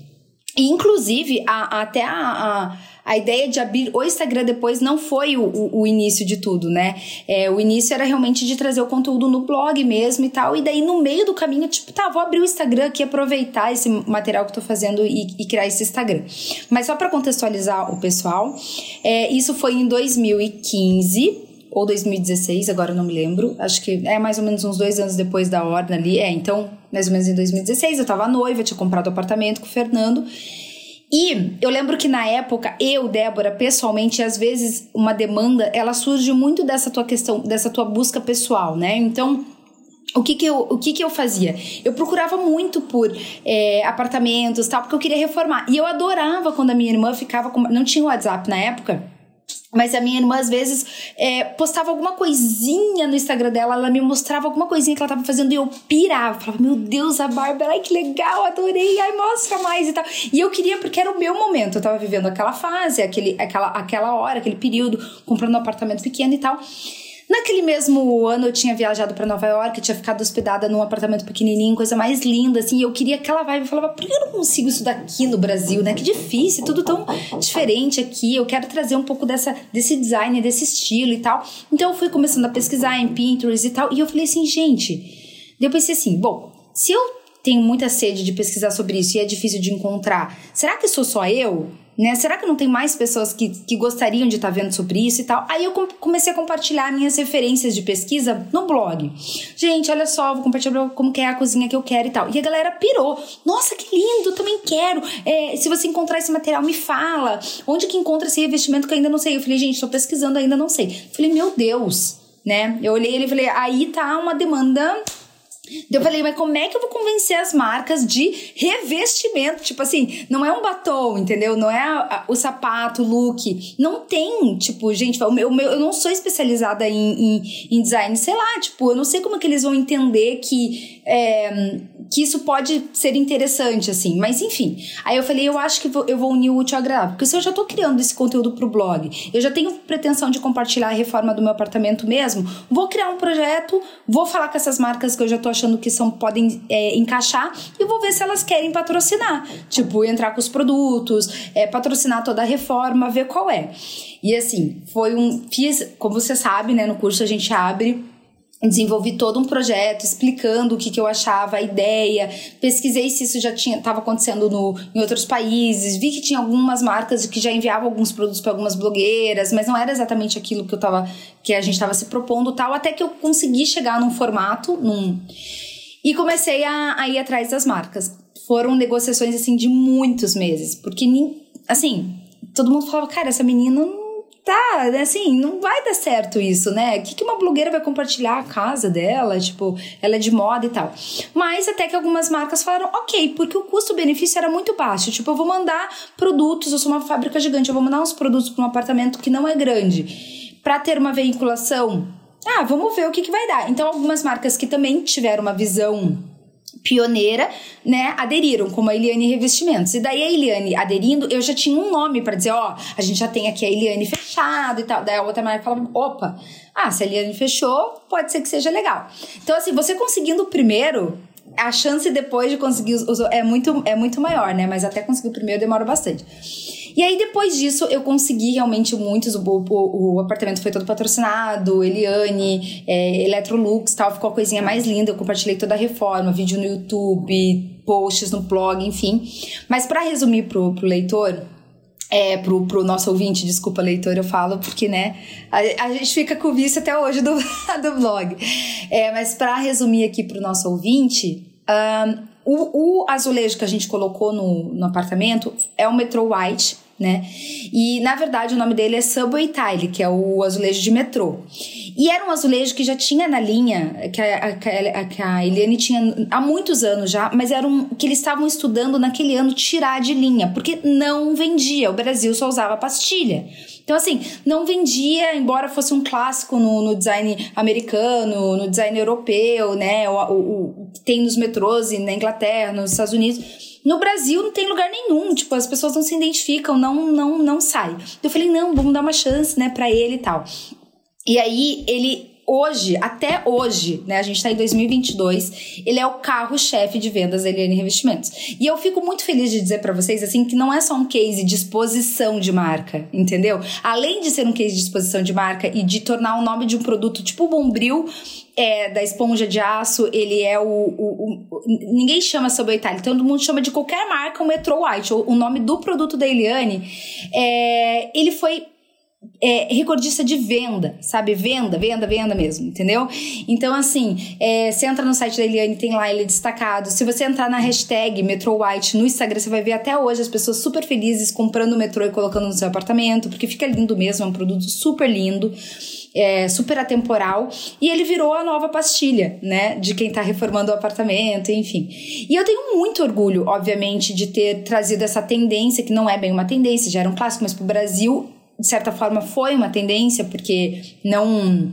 E, inclusive, a, até a, a, a ideia de abrir o Instagram depois não foi o, o, o início de tudo, né? É, o início era realmente de trazer o conteúdo no blog mesmo e tal. E daí, no meio do caminho, tipo, tá, vou abrir o Instagram aqui, aproveitar esse material que eu tô fazendo e, e criar esse Instagram. Mas só para contextualizar o pessoal, é, isso foi em 2015 ou 2016, agora eu não me lembro. Acho que é mais ou menos uns dois anos depois da ordem ali. É, então, mais ou menos em 2016, eu tava noiva, tinha comprado apartamento com o Fernando. E eu lembro que na época, eu, Débora, pessoalmente, às vezes uma demanda, ela surge muito dessa tua questão, dessa tua busca pessoal, né? Então, o que que eu, o que que eu fazia? Eu procurava muito por é, apartamentos tal, porque eu queria reformar. E eu adorava quando a minha irmã ficava com... Não tinha WhatsApp na época, mas a minha irmã, às vezes, é, postava alguma coisinha no Instagram dela, ela me mostrava alguma coisinha que ela tava fazendo e eu pirava. Falava, meu Deus, a Bárbara, ai que legal, adorei, ai mostra mais e tal. E eu queria, porque era o meu momento, eu tava vivendo aquela fase, aquele, aquela, aquela hora, aquele período, comprando um apartamento pequeno e tal. Naquele mesmo ano eu tinha viajado para Nova York, tinha ficado hospedada num apartamento pequenininho, coisa mais linda, assim, e eu queria aquela vibe. Eu falava, por que eu não consigo isso daqui no Brasil, né? Que difícil, tudo tão diferente aqui. Eu quero trazer um pouco dessa, desse design, desse estilo e tal. Então eu fui começando a pesquisar em Pinterest e tal, e eu falei assim, gente. eu pensei assim, bom, se eu tenho muita sede de pesquisar sobre isso e é difícil de encontrar, será que sou só eu? Né? Será que não tem mais pessoas que, que gostariam de estar tá vendo sobre isso e tal? Aí eu comecei a compartilhar minhas referências de pesquisa no blog. Gente, olha só, vou compartilhar como que é a cozinha que eu quero e tal. E a galera pirou. Nossa, que lindo, também quero. É, se você encontrar esse material, me fala. Onde que encontra esse revestimento que eu ainda não sei? Eu falei, gente, estou pesquisando, ainda não sei. Eu falei, meu Deus, né? Eu olhei ele e falei, aí tá uma demanda eu falei, mas como é que eu vou convencer as marcas de revestimento? Tipo assim, não é um batom, entendeu? Não é a, a, o sapato, o look. Não tem, tipo, gente, o meu, o meu, eu não sou especializada em, em, em, design, sei lá, tipo, eu não sei como é que eles vão entender que, é, que isso pode ser interessante, assim. Mas enfim. Aí eu falei, eu acho que vou, eu vou unir o útil ao agradável. Porque se eu já tô criando esse conteúdo pro blog, eu já tenho pretensão de compartilhar a reforma do meu apartamento mesmo, vou criar um projeto, vou falar com essas marcas que eu já tô achando achando que são podem é, encaixar e vou ver se elas querem patrocinar. Tipo, entrar com os produtos, é, patrocinar toda a reforma, ver qual é. E assim, foi um. Fiz, como você sabe, né? No curso a gente abre desenvolvi todo um projeto explicando o que, que eu achava, a ideia, pesquisei se isso já estava acontecendo no, em outros países, vi que tinha algumas marcas que já enviavam alguns produtos para algumas blogueiras, mas não era exatamente aquilo que eu tava que a gente estava se propondo tal, até que eu consegui chegar num formato, num e comecei a, a ir atrás das marcas. Foram negociações assim de muitos meses, porque assim, todo mundo falava, cara, essa menina tá, assim, não vai dar certo isso, né? O que, que uma blogueira vai compartilhar a casa dela? Tipo, ela é de moda e tal. Mas até que algumas marcas falaram, ok, porque o custo-benefício era muito baixo. Tipo, eu vou mandar produtos, eu sou uma fábrica gigante, eu vou mandar uns produtos para um apartamento que não é grande. Para ter uma veiculação, ah, vamos ver o que, que vai dar. Então, algumas marcas que também tiveram uma visão pioneira, né, aderiram, como a Eliane Revestimentos. E daí a Eliane aderindo, eu já tinha um nome para dizer, ó, a gente já tem aqui a Eliane fechado e tal. Daí a outra marca falava, opa, ah, se a Eliane fechou, pode ser que seja legal. Então, assim, você conseguindo o primeiro, a chance depois de conseguir os, é muito é muito maior, né? Mas até conseguir o primeiro demora bastante. E aí, depois disso, eu consegui realmente muitos. O, o, o apartamento foi todo patrocinado, Eliane, é, Electrolux tal, ficou a coisinha mais linda. Eu compartilhei toda a reforma, vídeo no YouTube, posts no blog, enfim. Mas para resumir pro, pro leitor, é, pro, pro nosso ouvinte, desculpa, leitor, eu falo, porque, né, a, a gente fica com o vício até hoje do, do blog. É, mas para resumir aqui pro nosso ouvinte, um, o, o, azulejo que a gente colocou no, no apartamento é o Metro White, né? E na verdade o nome dele é Subway Tile, que é o azulejo de metrô. E era um azulejo que já tinha na linha, que a, que a, que a Eliane tinha há muitos anos já, mas era um que eles estavam estudando naquele ano tirar de linha, porque não vendia. O Brasil só usava pastilha. Então, assim, não vendia, embora fosse um clássico no, no design americano, no design europeu, né? O, o, o tem nos metrôs na Inglaterra, nos Estados Unidos no Brasil não tem lugar nenhum, tipo, as pessoas não se identificam, não não não sai. Eu falei, não, vamos dar uma chance, né, para ele e tal. E aí ele hoje, até hoje, né, a gente está em 2022, ele é o carro-chefe de vendas da Eliane Revestimentos. E eu fico muito feliz de dizer para vocês, assim, que não é só um case de exposição de marca, entendeu? Além de ser um case de exposição de marca e de tornar o nome de um produto tipo Bombril, é, da esponja de aço, ele é o, o, o ninguém chama Itália, todo mundo chama de qualquer marca o Metro White, o, o nome do produto da Eliane, é, ele foi é, recordista de venda, sabe? Venda, venda, venda mesmo, entendeu? Então, assim, é, você entra no site da Eliane, tem lá ele destacado. Se você entrar na hashtag MetroWhite no Instagram, você vai ver até hoje as pessoas super felizes comprando o metrô e colocando no seu apartamento, porque fica lindo mesmo, é um produto super lindo. É, super atemporal e ele virou a nova pastilha, né, de quem tá reformando o apartamento, enfim. E eu tenho muito orgulho, obviamente, de ter trazido essa tendência, que não é bem uma tendência, já era um clássico, mas pro Brasil de certa forma foi uma tendência, porque não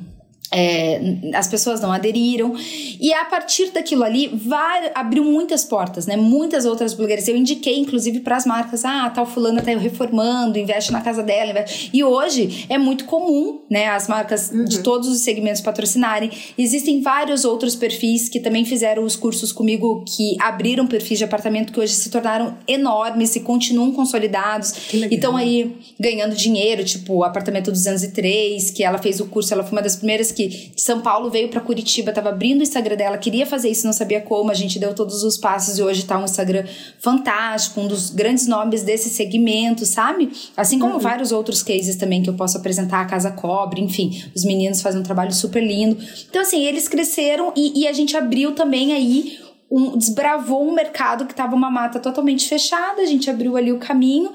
é, as pessoas não aderiram. E a partir daquilo ali, vai, abriu muitas portas, né? Muitas outras blogueiras. Eu indiquei, inclusive, para as marcas: ah, tal fulana tá reformando, investe na casa dela. Investe. E hoje é muito comum, né? As marcas uhum. de todos os segmentos patrocinarem. Existem vários outros perfis que também fizeram os cursos comigo, que abriram perfis de apartamento que hoje se tornaram enormes e continuam consolidados. E estão aí ganhando dinheiro, tipo o Apartamento 203, que ela fez o curso, ela foi uma das primeiras que de São Paulo veio para Curitiba, tava abrindo o Instagram dela, queria fazer isso, não sabia como. A gente deu todos os passos e hoje tá um Instagram fantástico, um dos grandes nomes desse segmento, sabe? Assim como uhum. vários outros cases também que eu posso apresentar, a Casa Cobre, enfim, os meninos fazem um trabalho super lindo. Então, assim, eles cresceram e, e a gente abriu também aí um, desbravou um mercado que estava uma mata totalmente fechada, a gente abriu ali o caminho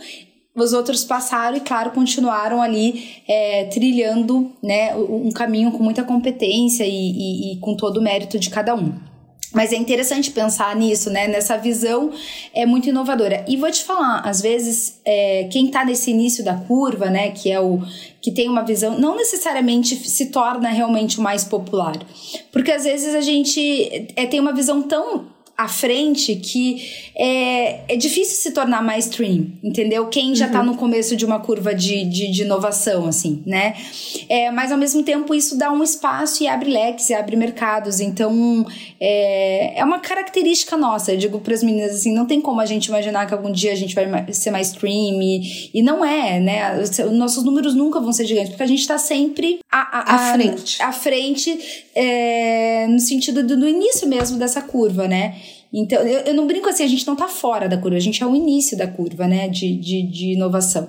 os outros passaram e, claro, continuaram ali é, trilhando né, um caminho com muita competência e, e, e com todo o mérito de cada um. Mas é interessante pensar nisso, né? Nessa visão é muito inovadora. E vou te falar, às vezes, é, quem está nesse início da curva, né? Que é o que tem uma visão, não necessariamente se torna realmente o mais popular. Porque às vezes a gente é, tem uma visão tão à frente que é, é difícil se tornar mainstream, entendeu? Quem já tá uhum. tá no começo de uma curva de, de, de, inovação, assim, né? É, mas ao mesmo tempo isso dá um espaço e abre leques e abre mercados. Então é, é uma característica nossa. Eu digo para as meninas assim: não tem como a gente imaginar que algum dia a gente vai ser mainstream e, e não é, né? Nossos números nunca vão ser gigantes, porque a gente tá sempre à, à, à frente. À frente, é, no sentido do, do início mesmo dessa curva, né? Então, eu, eu, não brinco assim, a gente não tá fora da curva, a gente é o início da curva, né, de, de, de inovação.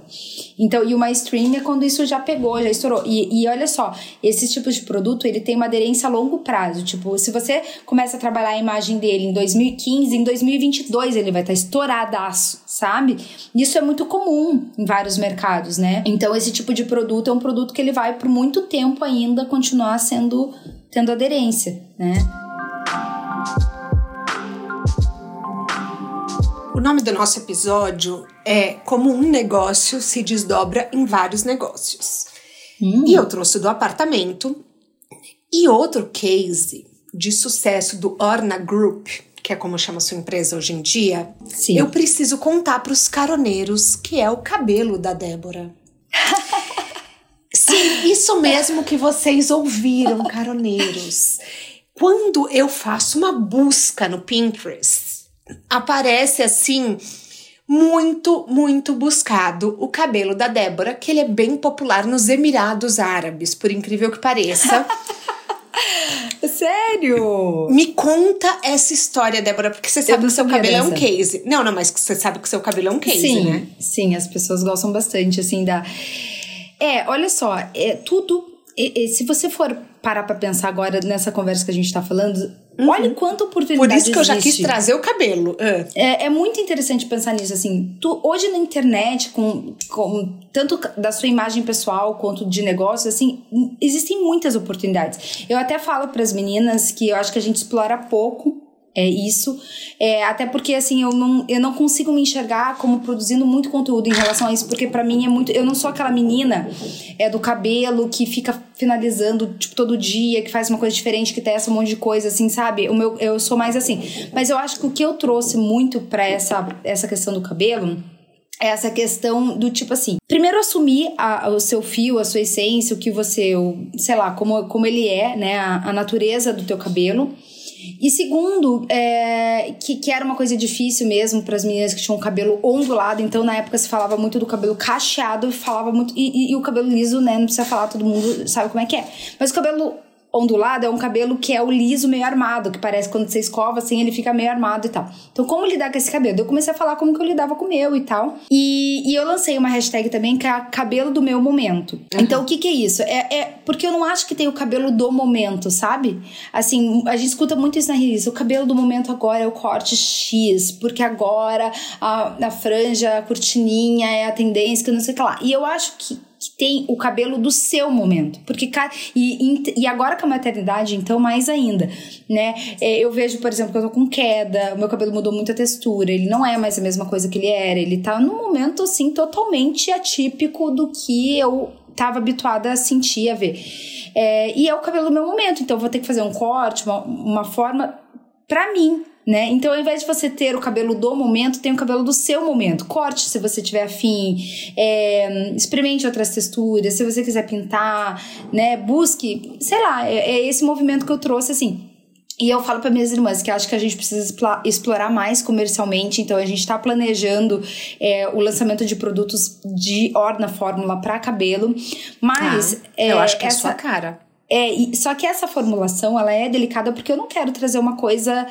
Então, e o mainstream é quando isso já pegou, já estourou. E, e olha só, esse tipo de produto, ele tem uma aderência a longo prazo. Tipo, se você começa a trabalhar a imagem dele em 2015, em 2022 ele vai estar tá estouradaço, sabe? Isso é muito comum em vários mercados, né? Então, esse tipo de produto é um produto que ele vai por muito tempo ainda continuar sendo, tendo aderência, né? O nome do nosso episódio é Como um negócio se desdobra em vários negócios. Hum. E eu trouxe do apartamento e outro case de sucesso do Orna Group, que é como chama sua empresa hoje em dia. Sim. Eu preciso contar para os caroneiros que é o cabelo da Débora. Sim, isso mesmo que vocês ouviram, caroneiros. Quando eu faço uma busca no Pinterest aparece assim muito, muito buscado o cabelo da Débora, que ele é bem popular nos Emirados Árabes, por incrível que pareça. Sério? Me conta essa história, Débora, porque você sabe que seu cabelo é um case. Não, não, mas você sabe que seu cabelo é um case, sim, né? Sim, as pessoas gostam bastante, assim, da. É, olha só, é tudo. É, é, se você for parar pra pensar agora nessa conversa que a gente tá falando, Uhum. Olha quanta oportunidade Por isso que existe. eu já quis trazer o cabelo. Uh. É, é muito interessante pensar nisso, assim. Tu, hoje na internet, com, com tanto da sua imagem pessoal quanto de negócio, assim, existem muitas oportunidades. Eu até falo para as meninas que eu acho que a gente explora pouco é isso. É, até porque, assim, eu não, eu não consigo me enxergar como produzindo muito conteúdo em relação a isso, porque para mim é muito. Eu não sou aquela menina é, do cabelo que fica finalizando, tipo, todo dia, que faz uma coisa diferente, que testa um monte de coisa, assim, sabe? O meu, eu sou mais assim. Mas eu acho que o que eu trouxe muito para essa, essa questão do cabelo é essa questão do tipo assim, primeiro assumir a, o seu fio, a sua essência, o que você, o, sei lá, como, como ele é, né, a, a natureza do teu cabelo. E segundo, é, que, que era uma coisa difícil mesmo para as meninas que tinham cabelo ondulado. Então, na época, se falava muito do cabelo cacheado, falava muito. E, e, e o cabelo liso, né? Não precisa falar, todo mundo sabe como é que é. Mas o cabelo ondulado é um cabelo que é o liso meio armado, que parece quando você escova assim, ele fica meio armado e tal. Então, como lidar com esse cabelo? Eu comecei a falar como que eu lidava com o meu e tal. E, e eu lancei uma hashtag também que é cabelo do meu momento. Uhum. Então, o que que é isso? É, é, porque eu não acho que tem o cabelo do momento, sabe? Assim, a gente escuta muito isso na revista. O cabelo do momento agora é o corte X, porque agora a, a franja, a cortininha é a tendência, que não sei o que lá. E eu acho que que tem o cabelo do seu momento. Porque e, e agora com a maternidade, então, mais ainda, né? É, eu vejo, por exemplo, que eu tô com queda, o meu cabelo mudou muito a textura, ele não é mais a mesma coisa que ele era, ele tá num momento, assim, totalmente atípico do que eu estava habituada a sentir, a ver. É, e é o cabelo do meu momento, então vou ter que fazer um corte, uma, uma forma para mim, né? Então, ao invés de você ter o cabelo do momento, tem o cabelo do seu momento. Corte se você tiver afim, é, experimente outras texturas, se você quiser pintar, né? Busque, sei lá, é, é esse movimento que eu trouxe, assim. E eu falo para minhas irmãs que acho que a gente precisa explorar mais comercialmente, então a gente está planejando é, o lançamento de produtos de Orna Fórmula para cabelo, mas ah, eu acho que essa, é sua cara. É, só que essa formulação ela é delicada porque eu não quero trazer uma coisa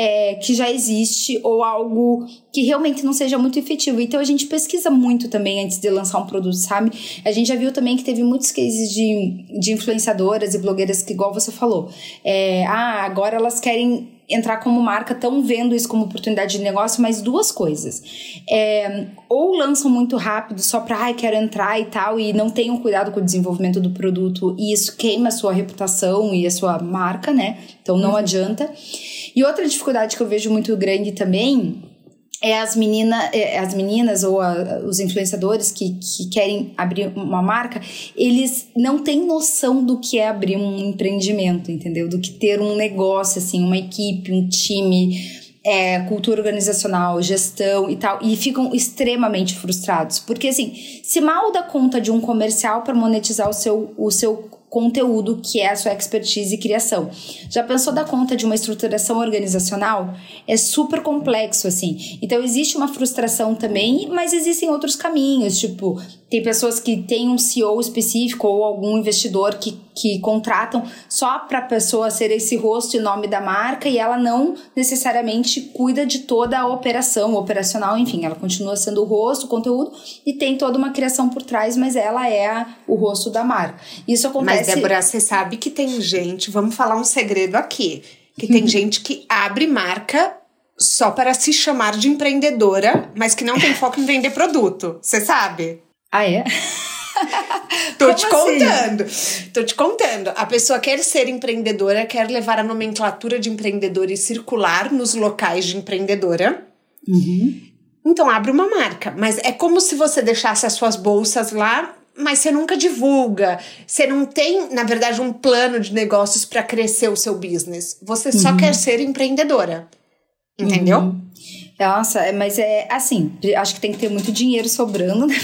é, que já existe ou algo que realmente não seja muito efetivo. Então a gente pesquisa muito também antes de lançar um produto, sabe? A gente já viu também que teve muitos cases de, de influenciadoras e blogueiras que, igual você falou, é, ah, agora elas querem entrar como marca, estão vendo isso como oportunidade de negócio, mas duas coisas. É, ou lançam muito rápido só para, ai, quero entrar e tal, e não tenham cuidado com o desenvolvimento do produto, e isso queima a sua reputação e a sua marca, né? Então não uhum. adianta. E outra dificuldade que eu vejo muito grande também é as, menina, é as meninas ou a, os influenciadores que, que querem abrir uma marca, eles não têm noção do que é abrir um empreendimento, entendeu? Do que ter um negócio, assim, uma equipe, um time, é, cultura organizacional, gestão e tal, e ficam extremamente frustrados. Porque, assim, se mal dá conta de um comercial para monetizar o seu, o seu conteúdo, que é a sua expertise e criação. Já pensou dar conta de uma estruturação organizacional? É super complexo, assim. Então, existe uma frustração também, mas existem outros caminhos, tipo, tem pessoas que têm um CEO específico ou algum investidor que, que contratam só para a pessoa ser esse rosto e nome da marca e ela não necessariamente cuida de toda a operação, operacional, enfim, ela continua sendo o rosto, o conteúdo e tem toda uma criação por trás, mas ela é a, o rosto da marca. Isso acontece. Mas, Débora, você sabe que tem gente, vamos falar um segredo aqui, que tem gente que abre marca só para se chamar de empreendedora, mas que não tem foco em vender produto. Você sabe? Ah, é? Tô Como te assim? contando. Tô te contando. A pessoa quer ser empreendedora, quer levar a nomenclatura de empreendedora e circular nos locais de empreendedora. Uhum. Então abre uma marca. Mas é como se você deixasse as suas bolsas lá, mas você nunca divulga. Você não tem, na verdade, um plano de negócios para crescer o seu business. Você só uhum. quer ser empreendedora. Entendeu? Uhum. Nossa, é, mas é assim, acho que tem que ter muito dinheiro sobrando, né?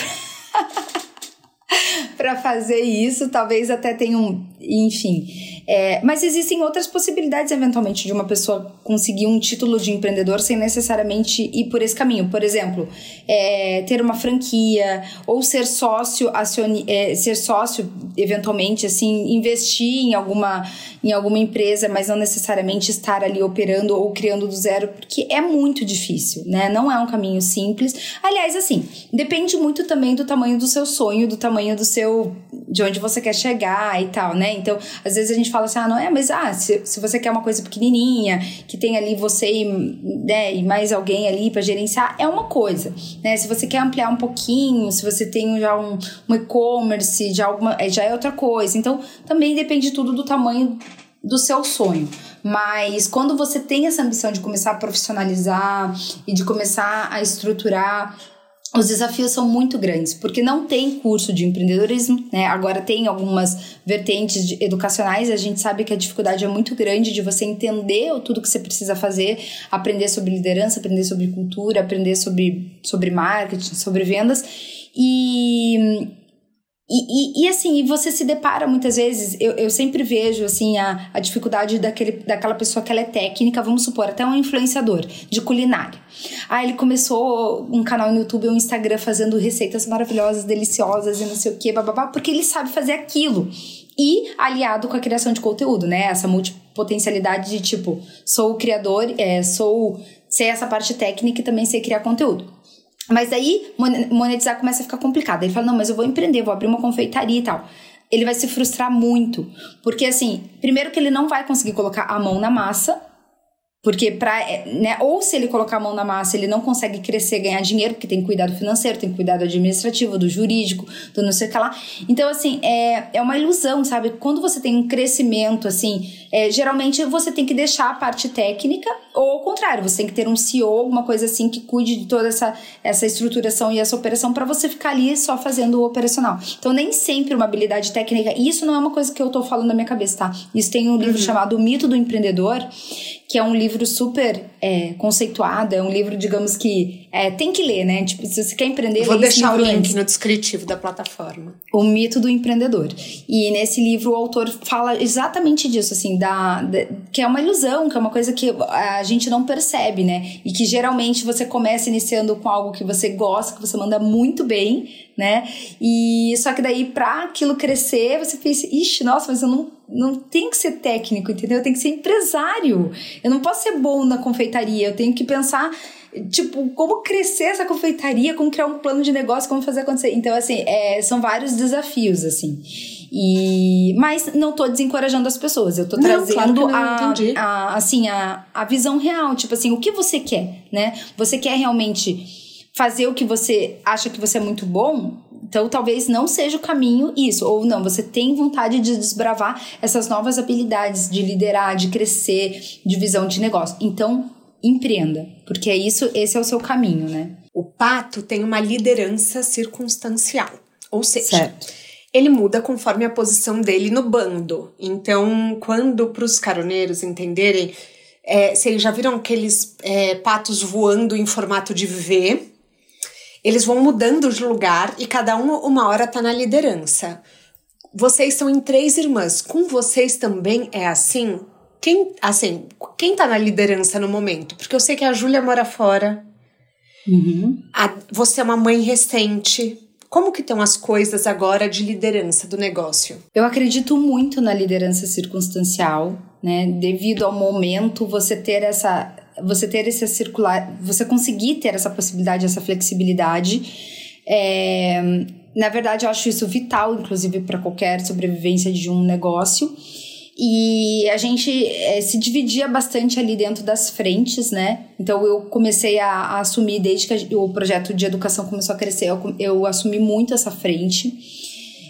para fazer isso, talvez até tenha um, enfim. É, mas existem outras possibilidades, eventualmente, de uma pessoa conseguir um título de empreendedor sem necessariamente ir por esse caminho. Por exemplo, é, ter uma franquia ou ser sócio, acioni é, ser sócio, eventualmente, assim, investir em alguma, em alguma empresa, mas não necessariamente estar ali operando ou criando do zero, porque é muito difícil, né? Não é um caminho simples. Aliás, assim, depende muito também do tamanho do seu sonho, do tamanho do seu. de onde você quer chegar e tal, né? Então, às vezes a gente fala assim, ah, não é, mas ah, se, se você quer uma coisa pequenininha, que tem ali você e, né, e mais alguém ali para gerenciar, é uma coisa, né? Se você quer ampliar um pouquinho, se você tem já um, um e-commerce, já, é, já é outra coisa. Então, também depende tudo do tamanho do seu sonho. Mas quando você tem essa ambição de começar a profissionalizar e de começar a estruturar os desafios são muito grandes, porque não tem curso de empreendedorismo, né? Agora tem algumas vertentes educacionais, a gente sabe que a dificuldade é muito grande de você entender tudo que você precisa fazer, aprender sobre liderança, aprender sobre cultura, aprender sobre, sobre marketing, sobre vendas. E e, e, e, assim, você se depara muitas vezes, eu, eu sempre vejo assim a, a dificuldade daquele, daquela pessoa que ela é técnica, vamos supor, até um influenciador de culinária. Ah, ele começou um canal no YouTube ou um Instagram fazendo receitas maravilhosas, deliciosas e não sei o que, bababá, porque ele sabe fazer aquilo. E aliado com a criação de conteúdo, né? Essa multipotencialidade de tipo, sou o criador, é, sou sei essa parte técnica e também sei criar conteúdo. Mas aí monetizar começa a ficar complicado. Ele fala: não, mas eu vou empreender, vou abrir uma confeitaria e tal. Ele vai se frustrar muito. Porque, assim, primeiro que ele não vai conseguir colocar a mão na massa, Porque para, né, ou se ele colocar a mão na massa, ele não consegue crescer, ganhar dinheiro, porque tem cuidado financeiro, tem cuidado administrativo, do jurídico, do não sei o que lá. Então, assim, é, é uma ilusão, sabe? Quando você tem um crescimento, assim, é, geralmente você tem que deixar a parte técnica, ou ao contrário, você tem que ter um CEO, alguma coisa assim, que cuide de toda essa, essa estruturação e essa operação para você ficar ali só fazendo o operacional. Então, nem sempre uma habilidade técnica, isso não é uma coisa que eu tô falando na minha cabeça, tá? Isso tem um livro uhum. chamado O Mito do Empreendedor, que é um livro super é, conceituado, é um livro, digamos que é, tem que ler, né? Tipo, se você quer empreender, Vou deixar o link antes. no descritivo da plataforma. O mito do empreendedor. E nesse livro o autor fala exatamente disso, assim, da, da, que é uma ilusão, que é uma coisa que a gente não percebe, né? E que geralmente você começa iniciando com algo que você gosta, que você manda muito bem, né? E só que daí para aquilo crescer, você pensa, ixi, nossa, mas eu não não tem que ser técnico, entendeu? Eu tenho que ser empresário. Eu não posso ser bom na confeitaria, eu tenho que pensar tipo, como crescer essa confeitaria, como criar um plano de negócio, como fazer acontecer. Então, assim, é, são vários desafios, assim. E, mas não tô desencorajando as pessoas, eu tô não, trazendo claro não, a, a, assim, a, a visão real, tipo assim, o que você quer, né? Você quer realmente fazer o que você acha que você é muito bom, então talvez não seja o caminho isso, ou não, você tem vontade de desbravar essas novas habilidades de liderar, de crescer, de visão de negócio. Então, empreenda, porque é isso, esse é o seu caminho, né? O pato tem uma liderança circunstancial, ou seja, certo. ele muda conforme a posição dele no bando. Então, quando para os caroneiros entenderem, é, vocês já viram aqueles é, patos voando em formato de V? Eles vão mudando de lugar e cada um uma hora tá na liderança. Vocês são em três irmãs. Com vocês também é assim? Quem, assim, quem tá na liderança no momento? Porque eu sei que a Júlia mora fora. Uhum. A, você é uma mãe recente. Como que estão as coisas agora de liderança do negócio? Eu acredito muito na liderança circunstancial, né? Devido ao momento, você ter essa você ter esse circular, você conseguir ter essa possibilidade, essa flexibilidade. É, na verdade, eu acho isso vital, inclusive, para qualquer sobrevivência de um negócio. E a gente é, se dividia bastante ali dentro das frentes, né? Então eu comecei a, a assumir, desde que a, o projeto de educação começou a crescer, eu, eu assumi muito essa frente.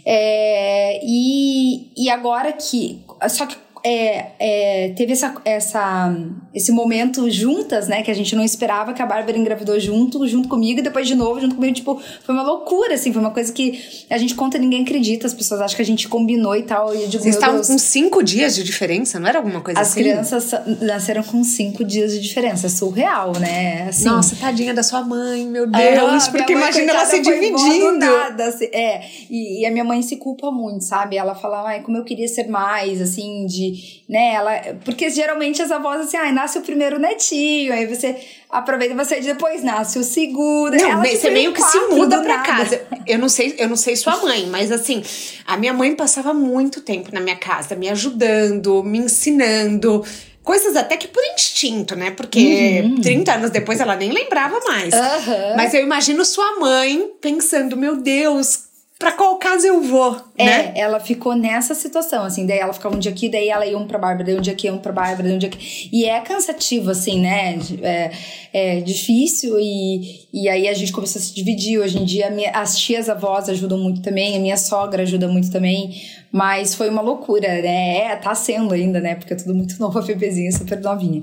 É, e, e agora que. Só que é, é, teve essa, essa, esse momento juntas, né? Que a gente não esperava que a Bárbara engravidou junto, junto comigo, e depois de novo, junto comigo. Tipo, foi uma loucura, assim. Foi uma coisa que a gente conta e ninguém acredita. As pessoas acham que a gente combinou e tal. E eu digo, Vocês estavam com cinco dias de diferença, não era alguma coisa As assim? As crianças nasceram com cinco dias de diferença. É surreal, né? Assim, Nossa, tadinha da sua mãe, meu Deus. Ah, porque imagina ela se dividindo. Nada, assim, é, e, e, a minha mãe se culpa muito, sabe? Ela fala, ai, como eu queria ser mais, assim, de né? Ela, porque geralmente as avós assim, ah, nasce o primeiro netinho, aí você aproveita você depois nasce o segundo. Não, ela, você meio que se muda pra nada. casa. Eu não sei, eu não sei sua mãe, mas assim, a minha mãe passava muito tempo na minha casa, me ajudando, me ensinando. Coisas até que por instinto, né? Porque uhum. 30 anos depois ela nem lembrava mais. Uhum. Mas eu imagino sua mãe pensando: meu Deus, para qual caso eu vou, é, né? ela ficou nessa situação, assim, daí ela ficava um dia aqui, daí ela ia um pra Bárbara, daí um dia aqui, um pra Bárbara, daí um dia aqui. E é cansativo, assim, né? É, é difícil e, e aí a gente começou a se dividir. Hoje em dia, minha, as tias avós ajudam muito também, a minha sogra ajuda muito também, mas foi uma loucura, né? É, tá sendo ainda, né? Porque é tudo muito novo, a bebezinha super novinha.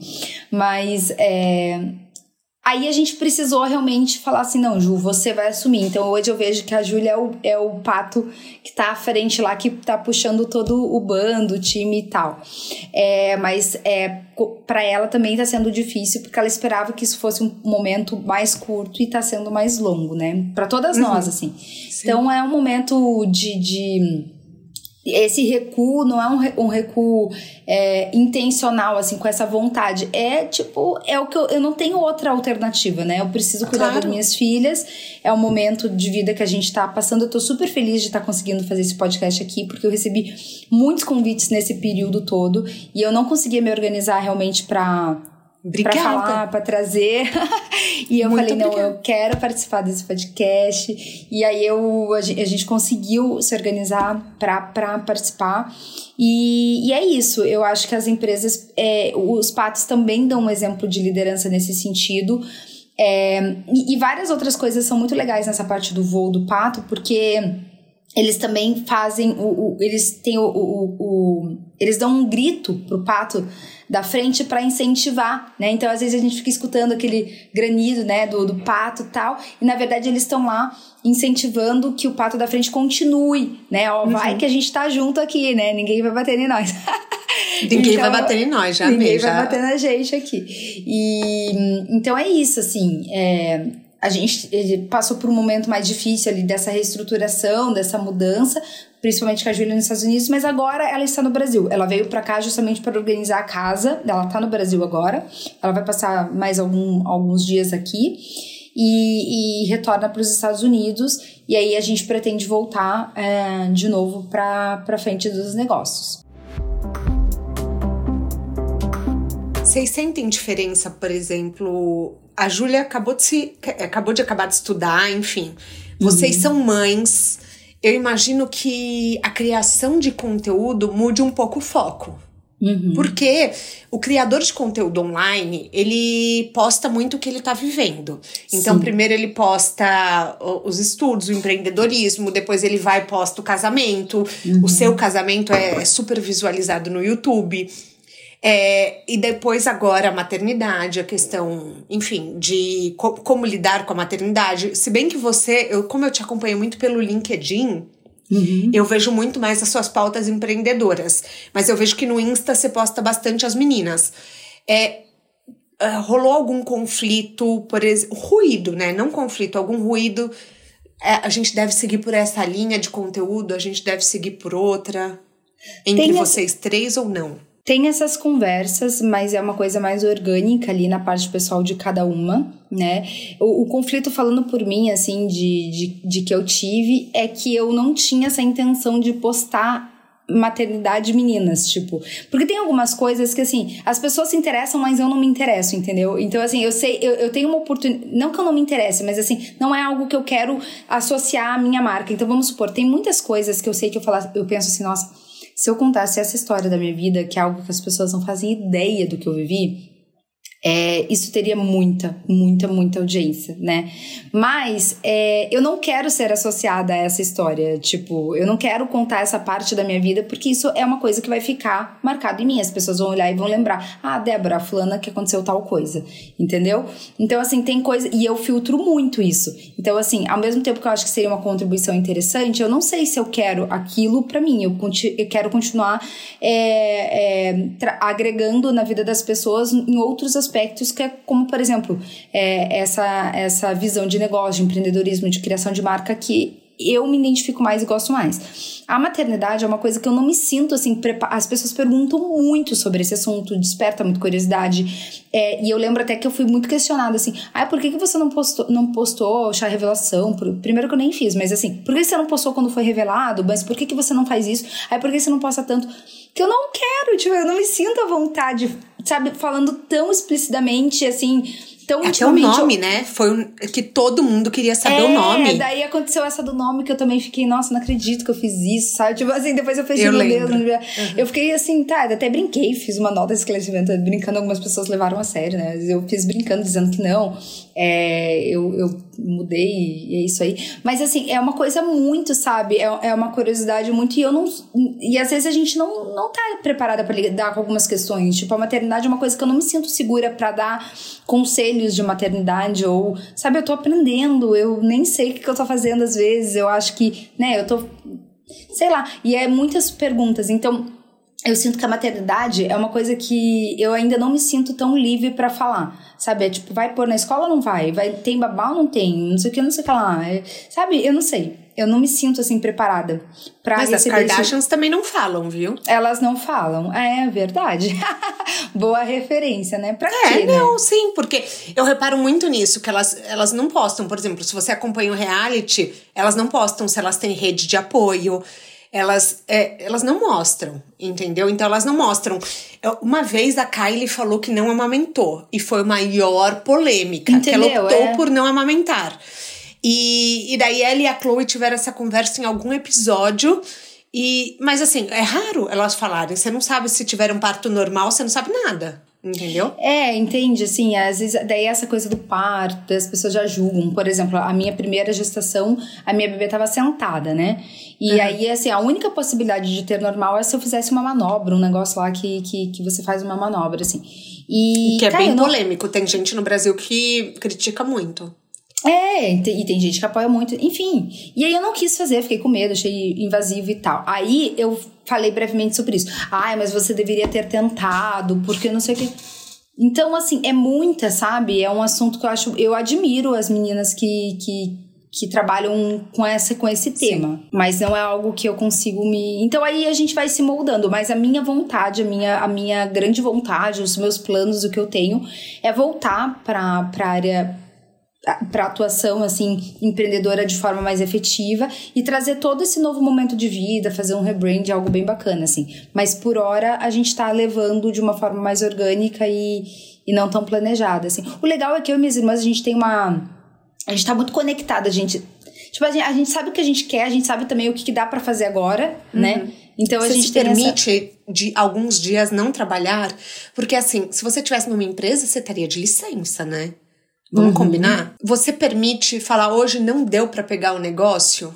Mas, é Aí a gente precisou realmente falar assim: não, Ju, você vai assumir. Então hoje eu vejo que a Júlia é o, é o pato que tá à frente lá, que tá puxando todo o bando, o time e tal. É, mas é, para ela também tá sendo difícil, porque ela esperava que isso fosse um momento mais curto e tá sendo mais longo, né? Para todas uhum. nós, assim. Sim. Então é um momento de, de esse recuo não é um, um recuo é, intencional, assim, com essa vontade. É tipo, é o que eu, eu não tenho outra alternativa, né? Eu preciso cuidar claro. das minhas filhas. É o momento de vida que a gente tá passando. Eu tô super feliz de estar tá conseguindo fazer esse podcast aqui, porque eu recebi muitos convites nesse período todo e eu não conseguia me organizar realmente para para falar, para trazer. E eu Muito falei, não, obrigada. eu quero participar desse podcast. E aí eu, a, gente, a gente conseguiu se organizar para participar. E, e, é isso, eu acho que as empresas, é, os patos também dão um exemplo de liderança nesse sentido. É, e, e várias outras coisas são muito legais nessa parte do voo do pato, porque eles também fazem o, o eles têm o, o, o, eles dão um grito pro pato da frente para incentivar, né? Então às vezes a gente fica escutando aquele granido, né, do, do pato tal, e na verdade eles estão lá incentivando que o pato da frente continue, né? Ó, uhum. vai que a gente tá junto aqui, né? Ninguém vai bater em nós. Ninguém então, vai bater em nós, já Ninguém já. vai bater na gente aqui. E então é isso, assim. É, a gente passou por um momento mais difícil ali dessa reestruturação, dessa mudança, principalmente com a Júlia nos Estados Unidos, mas agora ela está no Brasil. Ela veio para cá justamente para organizar a casa. Ela está no Brasil agora. Ela vai passar mais algum, alguns dias aqui. E, e retorna para os Estados Unidos, e aí a gente pretende voltar é, de novo para frente dos negócios. Vocês sentem diferença, por exemplo, a Júlia acabou de se acabou de acabar de estudar, enfim. Vocês uhum. são mães. Eu imagino que a criação de conteúdo mude um pouco o foco. Uhum. Porque o criador de conteúdo online, ele posta muito o que ele está vivendo. Então, Sim. primeiro ele posta os estudos, o empreendedorismo, depois ele vai e posta o casamento. Uhum. O seu casamento é super visualizado no YouTube. É, e depois agora a maternidade, a questão, enfim, de co como lidar com a maternidade. Se bem que você, eu, como eu te acompanho muito pelo LinkedIn, Uhum. Eu vejo muito mais as suas pautas empreendedoras. Mas eu vejo que no Insta você posta bastante as meninas. É, uh, rolou algum conflito, por exemplo, ruído, né? Não conflito, algum ruído. É, a gente deve seguir por essa linha de conteúdo, a gente deve seguir por outra. Entre Tem vocês três ou não? Tem essas conversas, mas é uma coisa mais orgânica ali na parte pessoal de cada uma, né? O, o conflito, falando por mim, assim, de, de, de que eu tive, é que eu não tinha essa intenção de postar maternidade meninas, tipo. Porque tem algumas coisas que, assim, as pessoas se interessam, mas eu não me interesso, entendeu? Então, assim, eu sei, eu, eu tenho uma oportunidade. Não que eu não me interesse, mas, assim, não é algo que eu quero associar à minha marca. Então, vamos supor, tem muitas coisas que eu sei que eu, falar, eu penso assim, nossa se eu contasse essa história da minha vida, que é algo que as pessoas não fazem ideia do que eu vivi, é, isso teria muita, muita, muita audiência, né? Mas é, eu não quero ser associada a essa história. Tipo, eu não quero contar essa parte da minha vida, porque isso é uma coisa que vai ficar marcado em mim. As pessoas vão olhar e vão lembrar: ah, Débora, a fulana que aconteceu tal coisa. Entendeu? Então, assim, tem coisa. E eu filtro muito isso. Então, assim, ao mesmo tempo que eu acho que seria uma contribuição interessante, eu não sei se eu quero aquilo para mim. Eu, eu, quero continuar é, é agregando na vida das pessoas em outros aspectos aspectos que é como, por exemplo, é, essa, essa visão de negócio, de empreendedorismo, de criação de marca que eu me identifico mais e gosto mais. A maternidade é uma coisa que eu não me sinto assim, as pessoas perguntam muito sobre esse assunto, desperta muito curiosidade. É, e eu lembro até que eu fui muito questionada assim: ah, por que, que você não postou, não postou chá revelação? Primeiro que eu nem fiz, mas assim, por que você não postou quando foi revelado? Mas por que, que você não faz isso? Aí por que você não posta tanto? Que eu não quero, tipo, eu não me sinto à vontade, sabe, falando tão explicitamente assim então, Até o nome, eu... né? Foi um, que todo mundo queria saber é, o nome. daí aconteceu essa do nome que eu também fiquei, nossa, não acredito que eu fiz isso, sabe? Tipo assim, depois eu fechei meu Deus. Uhum. Eu fiquei assim, tá, até brinquei, fiz uma nota de esclarecimento, brincando, algumas pessoas levaram a sério, né? Eu fiz brincando, dizendo que não. É, eu, eu mudei e é isso aí. Mas assim, é uma coisa muito, sabe? É, é uma curiosidade muito. E eu não. E às vezes a gente não, não tá preparada para lidar com algumas questões. Tipo, a maternidade é uma coisa que eu não me sinto segura para dar de maternidade. Ou, sabe, eu tô aprendendo, eu nem sei o que, que eu tô fazendo às vezes. Eu acho que, né, eu tô. Sei lá. E é muitas perguntas. Então eu sinto que a maternidade é uma coisa que eu ainda não me sinto tão livre para falar. Sabe? É tipo, vai pôr na escola ou não vai? vai? Tem babá ou não tem? Não sei o que, não sei o que lá. É, sabe? Eu não sei. Eu não me sinto assim preparada pra Mas as Kardashians isso. também não falam, viu? Elas não falam. É verdade. Boa referência, né? Pra é, quê, não, né? sim, porque eu reparo muito nisso, que elas, elas não postam, por exemplo, se você acompanha o reality, elas não postam se elas têm rede de apoio elas, é, elas não mostram, entendeu? Então elas não mostram. Uma vez a Kylie falou que não amamentou e foi a maior polêmica, entendeu? que ela optou é. por não amamentar. E, e daí ela e a Chloe tiveram essa conversa em algum episódio. E, mas assim, é raro elas falarem. Você não sabe se tiver um parto normal, você não sabe nada. Entendeu? É, entende, assim, às vezes, daí essa coisa do parto, as pessoas já julgam. Por exemplo, a minha primeira gestação, a minha bebê tava sentada, né? E uhum. aí, assim, a única possibilidade de ter normal é se eu fizesse uma manobra, um negócio lá que, que, que você faz uma manobra, assim. E, que é cara, bem não... polêmico, tem gente no Brasil que critica muito. É, e tem gente que apoia muito, enfim. E aí eu não quis fazer, fiquei com medo, achei invasivo e tal. Aí eu falei brevemente sobre isso. Ai, mas você deveria ter tentado, porque não sei o que. Então, assim, é muita, sabe? É um assunto que eu acho. Eu admiro as meninas que, que, que trabalham com, essa, com esse tema. Sim. Mas não é algo que eu consigo me. Então aí a gente vai se moldando. Mas a minha vontade, a minha, a minha grande vontade, os meus planos, o que eu tenho, é voltar para a área para atuação assim empreendedora de forma mais efetiva e trazer todo esse novo momento de vida, fazer um rebrand, algo bem bacana assim. Mas por hora a gente está levando de uma forma mais orgânica e, e não tão planejada assim. O legal é que eu e minhas irmãs a gente tem uma a gente tá muito conectada, a gente tipo a gente, a gente sabe o que a gente quer, a gente sabe também o que, que dá para fazer agora, né? uhum. né? Então você a gente se permite essa... de alguns dias não trabalhar, porque assim, se você tivesse numa empresa, você estaria de licença, né? Vamos uhum. combinar? Você permite falar hoje não deu para pegar o negócio?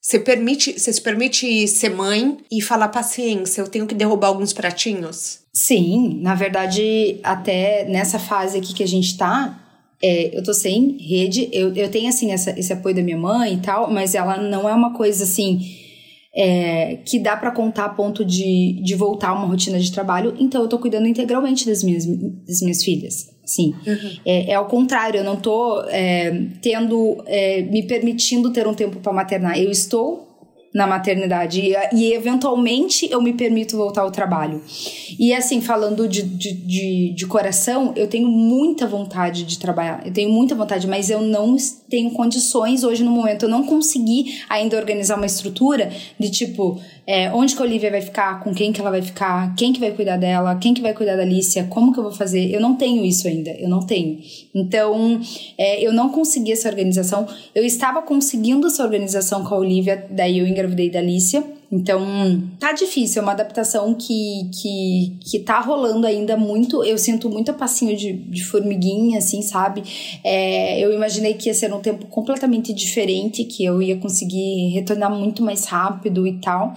Você permite, você se permite ser mãe e falar paciência, eu tenho que derrubar alguns pratinhos? Sim, na verdade, até nessa fase aqui que a gente tá, é, eu tô sem rede, eu, eu tenho assim essa, esse apoio da minha mãe e tal, mas ela não é uma coisa assim é, que dá para contar a ponto de, de voltar a uma rotina de trabalho, então eu tô cuidando integralmente das minhas, das minhas filhas. Sim. Uhum. É, é ao contrário, eu não tô é, tendo, é, me permitindo ter um tempo para maternar. Eu estou na maternidade. E, e, eventualmente eu me permito voltar ao trabalho. E assim, falando de, de, de, de, coração, eu tenho muita vontade de trabalhar. Eu tenho muita vontade, mas eu não tenho condições hoje no momento. Eu não consegui ainda organizar uma estrutura de tipo. É, onde que a Olivia vai ficar, com quem que ela vai ficar, quem que vai cuidar dela, quem que vai cuidar da Alicia, como que eu vou fazer. Eu não tenho isso ainda, eu não tenho. Então, é, eu não consegui essa organização. Eu estava conseguindo essa organização com a Olivia, daí eu engravidei da Alicia. Então, tá difícil, é uma adaptação que, que, que tá rolando ainda muito. Eu sinto muito passinho de, de formiguinha, assim, sabe? É, eu imaginei que ia ser um tempo completamente diferente, que eu ia conseguir retornar muito mais rápido e tal.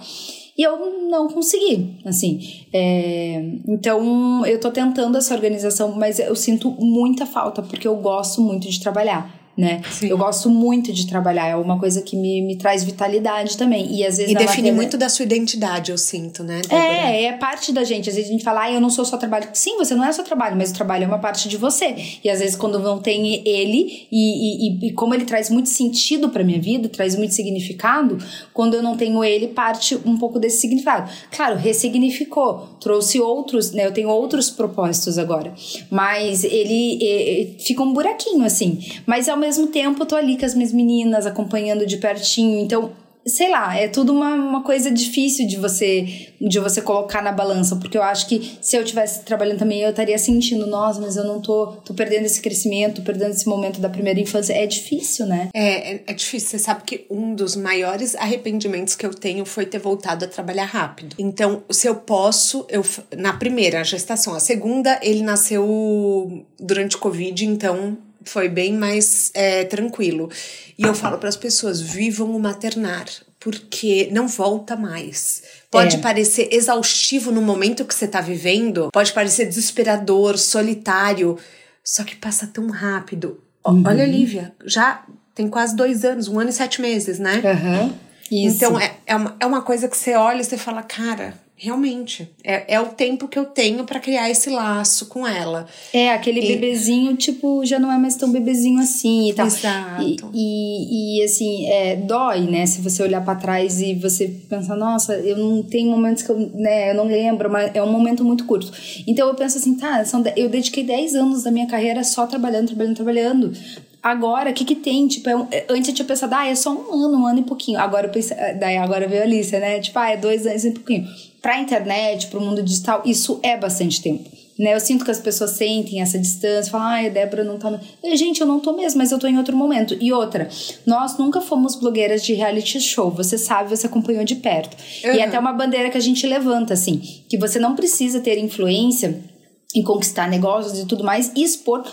E eu não consegui, assim. É, então, eu tô tentando essa organização, mas eu sinto muita falta, porque eu gosto muito de trabalhar né? Sim. Eu gosto muito de trabalhar, é uma coisa que me, me traz vitalidade também. E às vezes. E define muito da sua identidade, eu sinto, né? Débora? É, é parte da gente. Às vezes a gente fala, ah, eu não sou só trabalho. Sim, você não é só trabalho, mas o trabalho é uma parte de você. E às vezes quando não tem ele, e, e, e como ele traz muito sentido pra minha vida, traz muito significado, quando eu não tenho ele, parte um pouco desse significado. Claro, ressignificou, trouxe outros, né? Eu tenho outros propósitos agora. Mas ele, ele fica um buraquinho, assim. Mas ao mesmo mesmo tempo eu tô ali com as minhas meninas, acompanhando de pertinho. Então, sei lá, é tudo uma, uma coisa difícil de você de você colocar na balança, porque eu acho que se eu tivesse trabalhando também, eu estaria sentindo, nossa, mas eu não tô, tô perdendo esse crescimento, tô perdendo esse momento da primeira infância. É difícil, né? É, é, é difícil. Você sabe que um dos maiores arrependimentos que eu tenho foi ter voltado a trabalhar rápido. Então, se eu posso, eu na primeira gestação, a segunda, ele nasceu durante o Covid, então foi bem mais é, tranquilo. E eu falo para as pessoas: vivam o maternar, porque não volta mais. Pode é. parecer exaustivo no momento que você está vivendo, pode parecer desesperador, solitário, só que passa tão rápido. Uhum. Olha, Lívia, já tem quase dois anos, um ano e sete meses, né? Uhum. Então é, é, uma, é uma coisa que você olha e você fala, cara, Realmente. É, é o tempo que eu tenho para criar esse laço com ela. É, aquele e... bebezinho, tipo, já não é mais tão bebezinho assim e tal. Exato. E, e, e assim, é, dói, né? Se você olhar para trás e você pensar, nossa, eu não tenho momentos que eu, né, eu não lembro, mas é um momento muito curto. Então eu penso assim, tá, são, eu dediquei 10 anos da minha carreira só trabalhando, trabalhando, trabalhando Agora, o que que tem? Tipo, é é, antes eu tinha pensado, ah, é só um ano, um ano e pouquinho. Agora eu pensei, daí agora veio a Alicia, né? Tipo, ah, é dois anos e pouquinho. Pra internet, pro mundo digital, isso é bastante tempo. Né? Eu sinto que as pessoas sentem essa distância, falam, ai, a Débora não tá. No... Gente, eu não tô mesmo, mas eu tô em outro momento. E outra, nós nunca fomos blogueiras de reality show. Você sabe, você acompanhou de perto. Uhum. E é até uma bandeira que a gente levanta, assim, que você não precisa ter influência em conquistar negócios e tudo mais e expor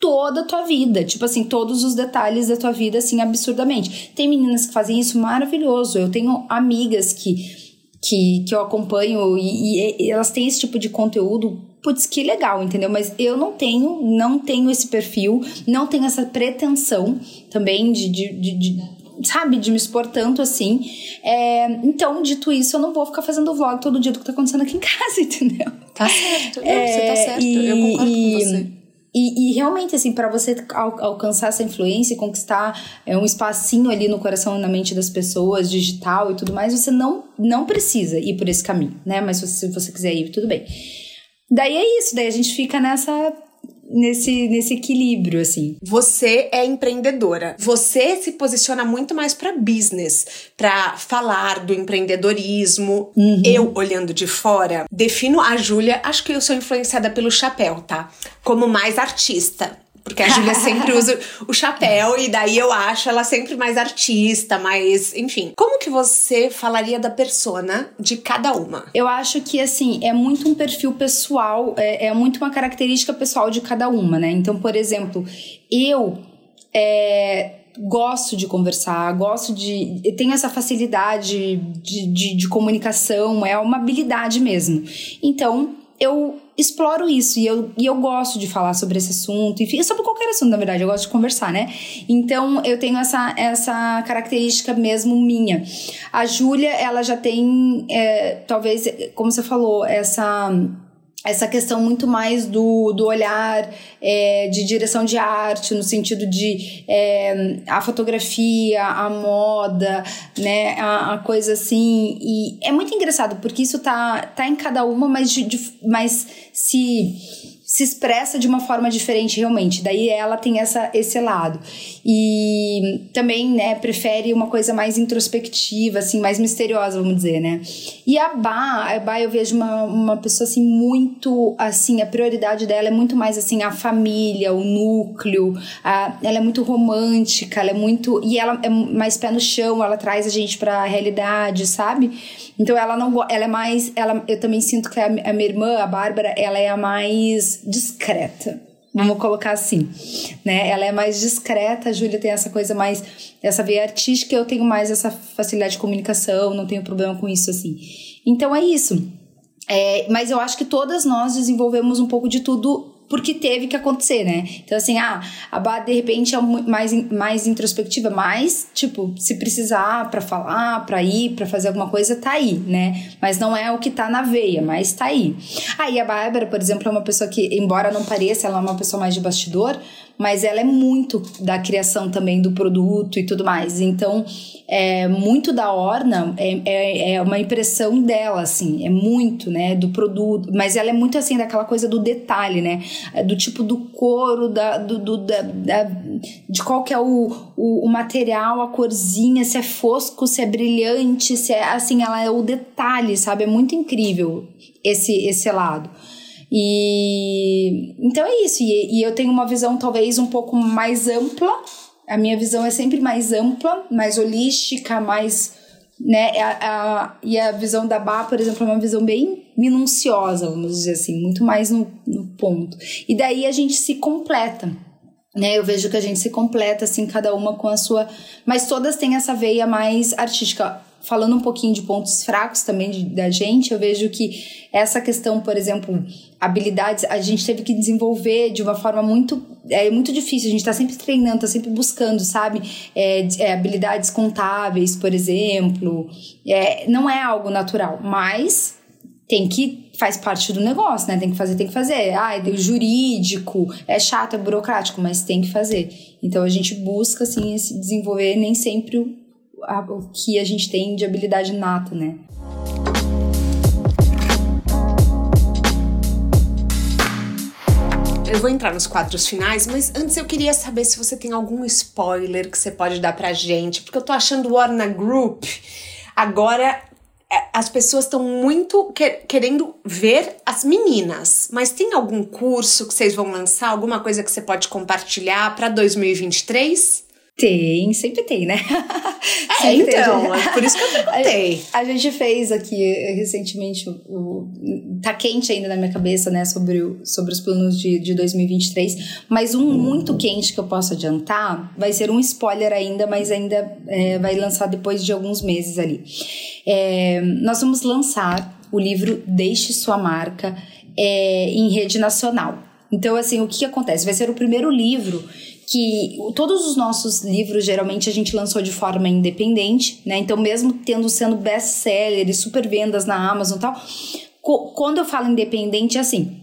toda a tua vida, tipo assim, todos os detalhes da tua vida, assim, absurdamente. Tem meninas que fazem isso maravilhoso. Eu tenho amigas que que, que eu acompanho e, e, elas têm esse tipo de conteúdo, putz, que legal, entendeu? Mas eu não tenho, não tenho esse perfil, não tenho essa pretensão também de, de, de, de sabe, de me expor tanto assim. É, então, dito isso, eu não vou ficar fazendo vlog todo dia do que tá acontecendo aqui em casa, entendeu? Tá certo, não, é, você tá certo, e, eu concordo e, com você. E, e, realmente, assim, para você al alcançar essa influência e conquistar é, um espacinho ali no coração e na mente das pessoas, digital e tudo mais, você não, não precisa ir por esse caminho, né? Mas se você, se você quiser ir, tudo bem. Daí é isso, daí a gente fica nessa nesse, nesse equilíbrio, assim. Você é empreendedora. Você se posiciona muito mais para business, para falar do empreendedorismo. Uhum. Eu, olhando de fora, defino a Júlia, acho que eu sou influenciada pelo chapéu, tá? Como mais artista. Porque a Júlia sempre usa o chapéu e daí eu acho ela sempre mais artista, mais, enfim. Como que você falaria da persona de cada uma? Eu acho que assim, é muito um perfil pessoal, é, é muito uma característica pessoal de cada uma, né? Então, por exemplo, eu é, gosto de conversar, gosto de. Tenho essa facilidade de, de, de comunicação, é uma habilidade mesmo. Então, eu exploro isso e eu, e eu gosto de falar sobre esse assunto, enfim, sobre qualquer assunto, na verdade, eu gosto de conversar, né? Então eu tenho essa, essa característica mesmo minha. A Júlia, ela já tem, é, talvez, como você falou, essa essa questão muito mais do, do olhar é, de direção de arte, no sentido de é, a fotografia, a moda, né, a, a, coisa assim. E é muito engraçado, porque isso tá, tá em cada uma, mas, de, de, mas se se expressa de uma forma diferente realmente. Daí ela tem essa, esse lado. E também, né, prefere uma coisa mais introspectiva, assim, mais misteriosa, vamos dizer, né? E a Bá, a Bá eu vejo uma, uma pessoa, assim, muito, assim, a prioridade dela é muito mais, assim, a família, o núcleo, a, ela é muito romântica, ela é muito... E ela é mais pé no chão, ela traz a gente pra realidade, sabe? Então ela não... Ela é mais... Ela, eu também sinto que a, a minha irmã, a Bárbara, ela é a mais discreta. Vamos colocar assim, né? Ela é mais discreta, a Júlia tem essa coisa mais, essa veia artística, eu tenho mais essa facilidade de comunicação, não tenho problema com isso, assim. Então é isso. É, mas eu acho que todas nós desenvolvemos um pouco de tudo porque teve que acontecer, né? Então, assim, ah, a Bá de repente é mais, mais introspectiva, mas, tipo, se precisar para falar, para ir, para fazer alguma coisa, tá aí, né? Mas não é o que tá na veia, mas tá aí. Aí ah, a Bárbara, por exemplo, é uma pessoa que, embora não pareça, ela é uma pessoa mais de bastidor, mas ela é muito da criação também do produto e tudo mais. Então, é muito da Orna é, é, é, uma impressão dela, assim, é muito, né, do produto, mas ela é muito assim, daquela coisa do detalhe, né, é do tipo do couro, da, do, do da, da, de qual que é o, o, o, material, a corzinha, se é fosco, se é brilhante, se é, assim, ela é o detalhe, sabe, é muito incrível esse, esse lado. E então é isso. E, e eu tenho uma visão talvez um pouco mais ampla. A minha visão é sempre mais ampla, mais holística, mais né? A, a, e a visão da Bá, por exemplo, é uma visão bem minuciosa, vamos dizer assim, muito mais no, no ponto. E daí a gente se completa. Né, eu vejo que a gente se completa assim, cada uma com a sua. Mas todas têm essa veia mais artística falando um pouquinho de pontos fracos também de, da gente, eu vejo que essa questão, por exemplo, habilidades, a gente teve que desenvolver de uma forma muito é muito difícil, a gente está sempre treinando, está sempre buscando, sabe? É, é, habilidades contábeis, por exemplo. É, não é algo natural, mas tem que faz parte do negócio, né? Tem que fazer, tem que fazer. Ah, é jurídico, é chato, é burocrático, mas tem que fazer. Então a gente busca assim se desenvolver nem sempre a, o que a gente tem de habilidade nata, né? Eu vou entrar nos quadros finais, mas antes eu queria saber se você tem algum spoiler que você pode dar pra gente, porque eu tô achando o Warner Group agora é, as pessoas estão muito querendo ver as meninas, mas tem algum curso que vocês vão lançar, alguma coisa que você pode compartilhar para 2023? Tem, sempre tem, né? É, então, é por isso que eu perguntei. A, a, gente fez aqui recentemente, o, tá quente ainda na minha cabeça, né, sobre, o, sobre os planos de, de 2023, mas um muito quente que eu posso adiantar vai ser um spoiler ainda, mas ainda é, vai lançar depois de alguns meses ali. É, nós vamos lançar o livro Deixe Sua Marca é, em rede nacional. Então, assim, o que acontece? Vai ser o primeiro livro que todos os nossos livros geralmente a gente lançou de forma independente, né? Então, mesmo tendo sendo best-seller e super vendas na Amazon e tal, quando eu falo independente, é assim.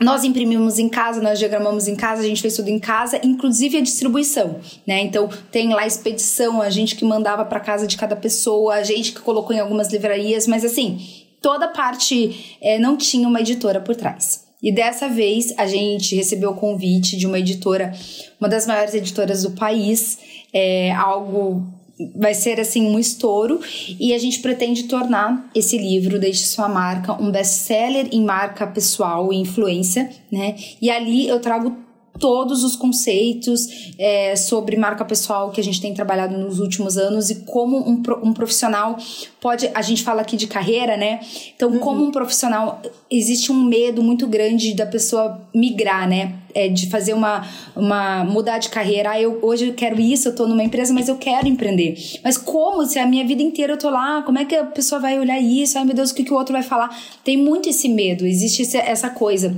Nós imprimimos em casa, nós diagramamos em casa, a gente fez tudo em casa, inclusive a distribuição, né? Então tem lá a expedição, a gente que mandava para casa de cada pessoa, a gente que colocou em algumas livrarias, mas assim, toda parte é, não tinha uma editora por trás. E dessa vez a gente recebeu o convite de uma editora, uma das maiores editoras do país, é algo vai ser assim um estouro e a gente pretende tornar esse livro Deixe Sua Marca um best-seller em marca pessoal e influência, né? E ali eu trago todos os conceitos é, sobre marca pessoal que a gente tem trabalhado nos últimos anos e como um, um profissional pode. A gente fala aqui de carreira, né? Então, uhum. como um profissional, existe um medo muito grande da pessoa migrar, né? É, de fazer uma, uma. mudar de carreira. Ah, eu, hoje eu quero isso, eu tô numa empresa, mas eu quero empreender. Mas como? Se a minha vida inteira eu tô lá, como é que a pessoa vai olhar isso? Ai meu Deus, o que, que o outro vai falar? Tem muito esse medo, existe essa coisa.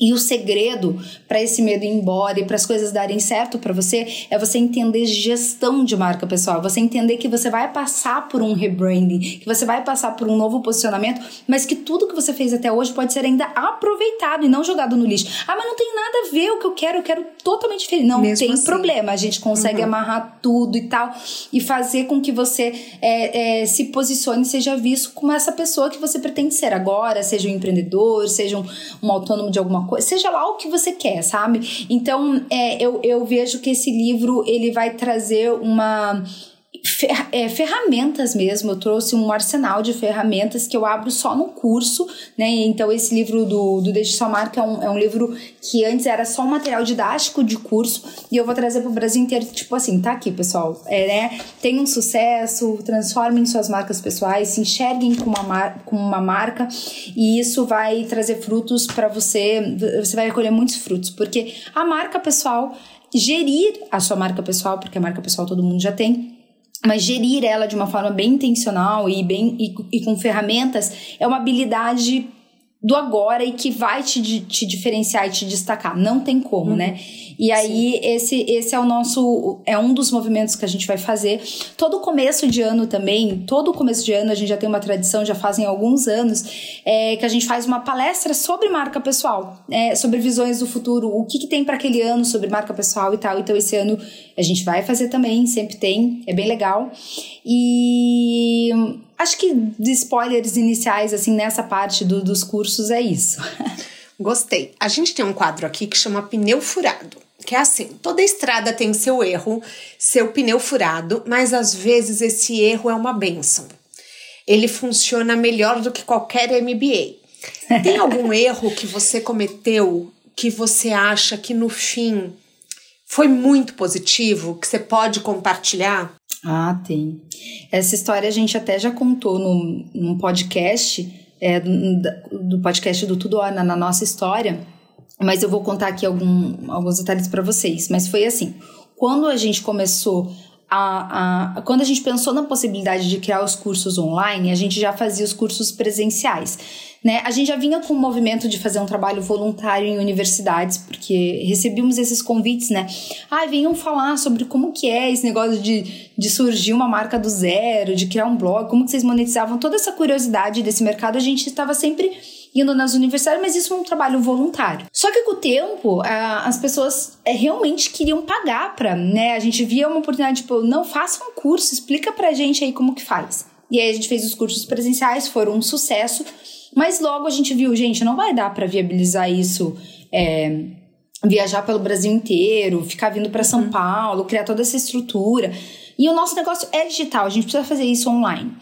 E o segredo para esse medo ir embora e para as coisas darem certo para você é você entender gestão de marca pessoal, você entender que você vai passar por um rebranding, que você vai passar por um novo posicionamento, mas que tudo que você fez até hoje pode ser ainda aproveitado e não jogado no lixo. Ah, mas não tem nada a ver o que eu quero, eu quero totalmente diferente. Não Mesmo tem assim. problema, a gente consegue uhum. amarrar tudo e tal e fazer com que você é, é, se posicione e seja visto como essa pessoa que você pretende ser agora, seja um empreendedor, seja um, um autônomo de alguma coisa, seja lá o que você quer, sabe? Então, é, eu, eu vejo que esse livro ele vai trazer uma fer é, ferramentas mesmo. Eu trouxe um arsenal de ferramentas que eu abro só no curso, né? Então, esse livro do, do Deixe Sua Marca é um, é um livro que antes era só um material didático de curso e eu vou trazer para o Brasil inteiro, tipo assim, tá aqui, pessoal. É, né? Tem um sucesso, transformem suas marcas pessoais, se enxerguem com uma, mar com uma marca e isso vai trazer frutos para você. Você vai colher muitos frutos, porque a marca pessoal gerir a sua marca pessoal, porque a marca pessoal todo mundo já tem, mas gerir ela de uma forma bem intencional e bem e, e com ferramentas é uma habilidade do agora e que vai te, te diferenciar e te destacar. Não tem como, uhum. né? E aí, esse, esse é o nosso. É um dos movimentos que a gente vai fazer. Todo começo de ano também, todo começo de ano, a gente já tem uma tradição, já fazem alguns anos, é, que a gente faz uma palestra sobre marca pessoal, é, sobre visões do futuro, o que, que tem para aquele ano sobre marca pessoal e tal. Então, esse ano a gente vai fazer também, sempre tem, é bem legal. E acho que de spoilers iniciais, assim, nessa parte do, dos cursos é isso. Gostei. A gente tem um quadro aqui que chama Pneu Furado que é assim, toda estrada tem seu erro, seu pneu furado, mas às vezes esse erro é uma benção. Ele funciona melhor do que qualquer MBA. Tem algum erro que você cometeu que você acha que no fim foi muito positivo, que você pode compartilhar? Ah, tem. Essa história a gente até já contou num, num podcast, é, do, do podcast do Tudo na, na nossa história mas eu vou contar aqui algum, alguns detalhes para vocês. Mas foi assim: quando a gente começou a, a, quando a gente pensou na possibilidade de criar os cursos online, a gente já fazia os cursos presenciais. Né? A gente já vinha com o movimento de fazer um trabalho voluntário em universidades, porque recebíamos esses convites, né? Ah, venham falar sobre como que é esse negócio de, de surgir uma marca do zero, de criar um blog, como que vocês monetizavam, toda essa curiosidade desse mercado, a gente estava sempre indo nas universidades, mas isso é um trabalho voluntário. Só que com o tempo, as pessoas é, realmente queriam pagar para, né? A gente via uma oportunidade, tipo, não, faça um curso, explica pra gente aí como que faz. E aí a gente fez os cursos presenciais, foram um sucesso, mas logo a gente viu, gente, não vai dar para viabilizar isso é, viajar pelo Brasil inteiro, ficar vindo para São uhum. Paulo, criar toda essa estrutura. E o nosso negócio é digital, a gente precisa fazer isso online.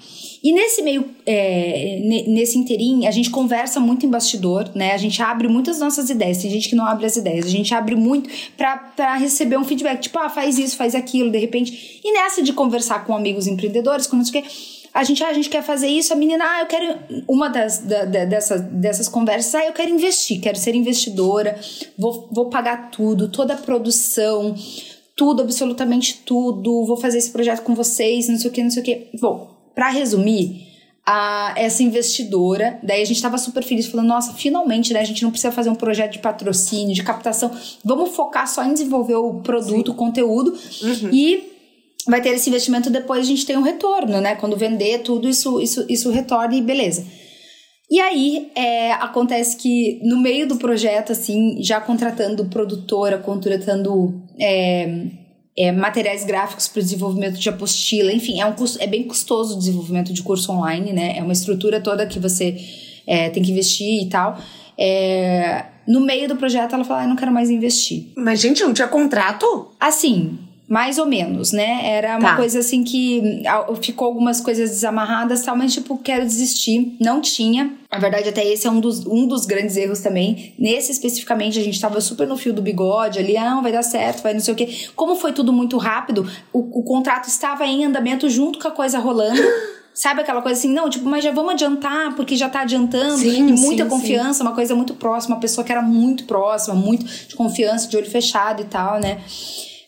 E nesse meio, é, nesse inteirinho, a gente conversa muito em bastidor, né? A gente abre muitas nossas ideias. Tem gente que não abre as ideias. A gente abre muito para receber um feedback, tipo, ah, faz isso, faz aquilo, de repente. E nessa de conversar com amigos empreendedores, com não sei o quê, a gente, ah, a gente quer fazer isso, a menina, ah, eu quero. Uma das, da, da, dessas, dessas conversas, ah, eu quero investir, quero ser investidora, vou, vou pagar tudo, toda a produção, tudo, absolutamente tudo, vou fazer esse projeto com vocês, não sei o que, não sei o que. Bom, para resumir, a, essa investidora, daí a gente estava super feliz, falando, nossa, finalmente, né, a gente não precisa fazer um projeto de patrocínio, de captação, vamos focar só em desenvolver o produto, Sim. o conteúdo uhum. e vai ter esse investimento depois a gente tem um retorno, né? Quando vender tudo, isso, isso, isso retorna e beleza. E aí, é, acontece que no meio do projeto, assim, já contratando produtora, contratando é, é, materiais gráficos para o desenvolvimento de apostila, enfim, é, um custo, é bem custoso o desenvolvimento de curso online, né? É uma estrutura toda que você é, tem que investir e tal. É, no meio do projeto, ela fala: ah, eu não quero mais investir. Mas, gente, não tinha contrato? Assim, mais ou menos, né? Era uma tá. coisa assim que ficou algumas coisas desamarradas tal, mas tipo, quero desistir. Não tinha. Na verdade, até esse é um dos, um dos grandes erros também. Nesse especificamente, a gente tava super no fio do bigode ali, ah, não, vai dar certo, vai não sei o quê. Como foi tudo muito rápido, o, o contrato estava em andamento junto com a coisa rolando. Sabe aquela coisa assim, não, tipo, mas já vamos adiantar, porque já tá adiantando, sim, e muita sim, confiança, sim. uma coisa muito próxima, uma pessoa que era muito próxima, muito de confiança, de olho fechado e tal, né?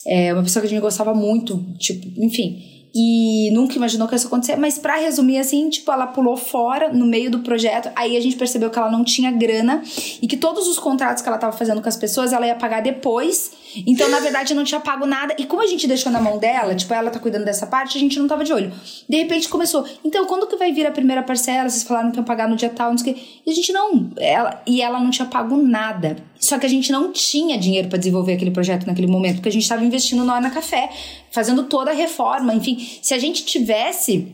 É uma pessoa que a gente gostava muito, tipo, enfim. E nunca imaginou que isso acontecer, mas para resumir assim, tipo, ela pulou fora no meio do projeto. Aí a gente percebeu que ela não tinha grana e que todos os contratos que ela tava fazendo com as pessoas, ela ia pagar depois. Então, na verdade, não tinha pago nada. E como a gente deixou na mão dela, tipo, ela tá cuidando dessa parte, a gente não tava de olho. De repente começou. Então, quando que vai vir a primeira parcela? Vocês falaram que iam pagar no dia tal, não sei o quê. E a gente não. Ela, e ela não tinha pago nada. Só que a gente não tinha dinheiro para desenvolver aquele projeto naquele momento, porque a gente estava investindo Ana Café, fazendo toda a reforma. Enfim, se a gente tivesse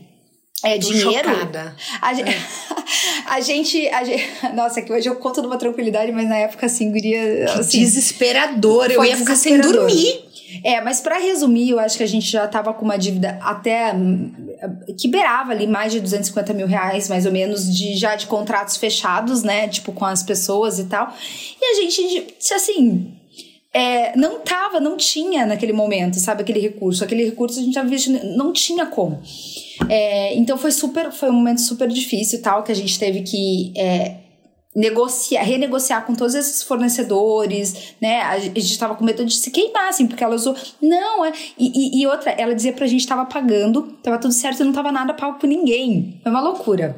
é, dinheiro. Chocada. A, é. a, gente, a gente. Nossa, que hoje eu conto numa tranquilidade, mas na época, assim, guria. Assim, desesperador. Eu ia ficar sem dormir. É, mas para resumir, eu acho que a gente já tava com uma dívida até que beirava ali mais de 250 mil reais, mais ou menos, de já de contratos fechados, né? Tipo, com as pessoas e tal. E a gente, assim, é, não tava, não tinha naquele momento, sabe, aquele recurso. Aquele recurso a gente já visto, não tinha como. É, então foi super, foi um momento super difícil tal, que a gente teve que é, negociar, renegociar com todos esses fornecedores, né? A gente estava com medo de se queimar, assim, porque ela usou. Não, é. E, e, e outra, ela dizia pra gente que tava pagando, tava tudo certo e não tava nada pago por ninguém. Foi uma loucura.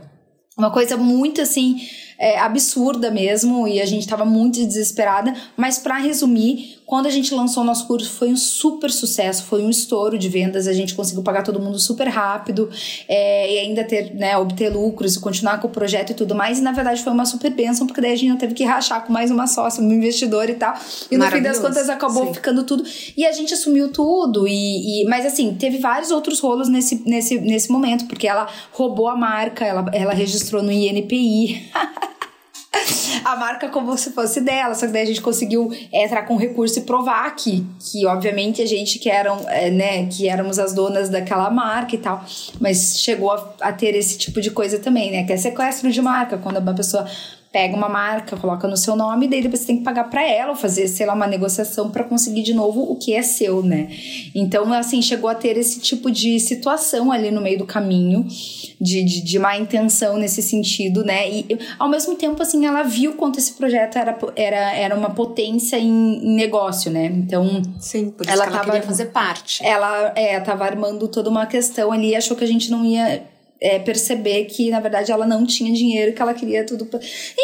Uma coisa muito assim é, absurda mesmo e a gente estava muito desesperada. Mas para resumir, quando a gente lançou o nosso curso foi um super sucesso, foi um estouro de vendas. A gente conseguiu pagar todo mundo super rápido é, e ainda ter, né, obter lucros e continuar com o projeto e tudo mais. E na verdade foi uma super bênção, porque daí a gente não teve que rachar com mais uma sócia, um investidor e tal. E no fim das contas acabou Sim. ficando tudo. E a gente assumiu tudo. E, e, mas assim, teve vários outros rolos nesse, nesse, nesse momento, porque ela roubou a marca, ela, ela registrou no INPI. a marca como se fosse dela. Só que daí a gente conseguiu entrar com recurso e provar que, que obviamente, a gente que eram, é, né, que éramos as donas daquela marca e tal. Mas chegou a, a ter esse tipo de coisa também, né? Que é sequestro de marca, quando uma pessoa pega uma marca, coloca no seu nome, e daí depois você tem que pagar para ela ou fazer, sei lá, uma negociação para conseguir de novo o que é seu, né? Então, assim, chegou a ter esse tipo de situação ali no meio do caminho, de, de, de má intenção nesse sentido, né? E ao mesmo tempo, assim, ela viu quanto esse projeto era, era, era uma potência em, em negócio, né? Então. Sim, por isso ela, que ela tava, queria fazer parte. Ela é, tava armando toda uma questão ali, achou que a gente não ia é, perceber que, na verdade, ela não tinha dinheiro, que ela queria tudo.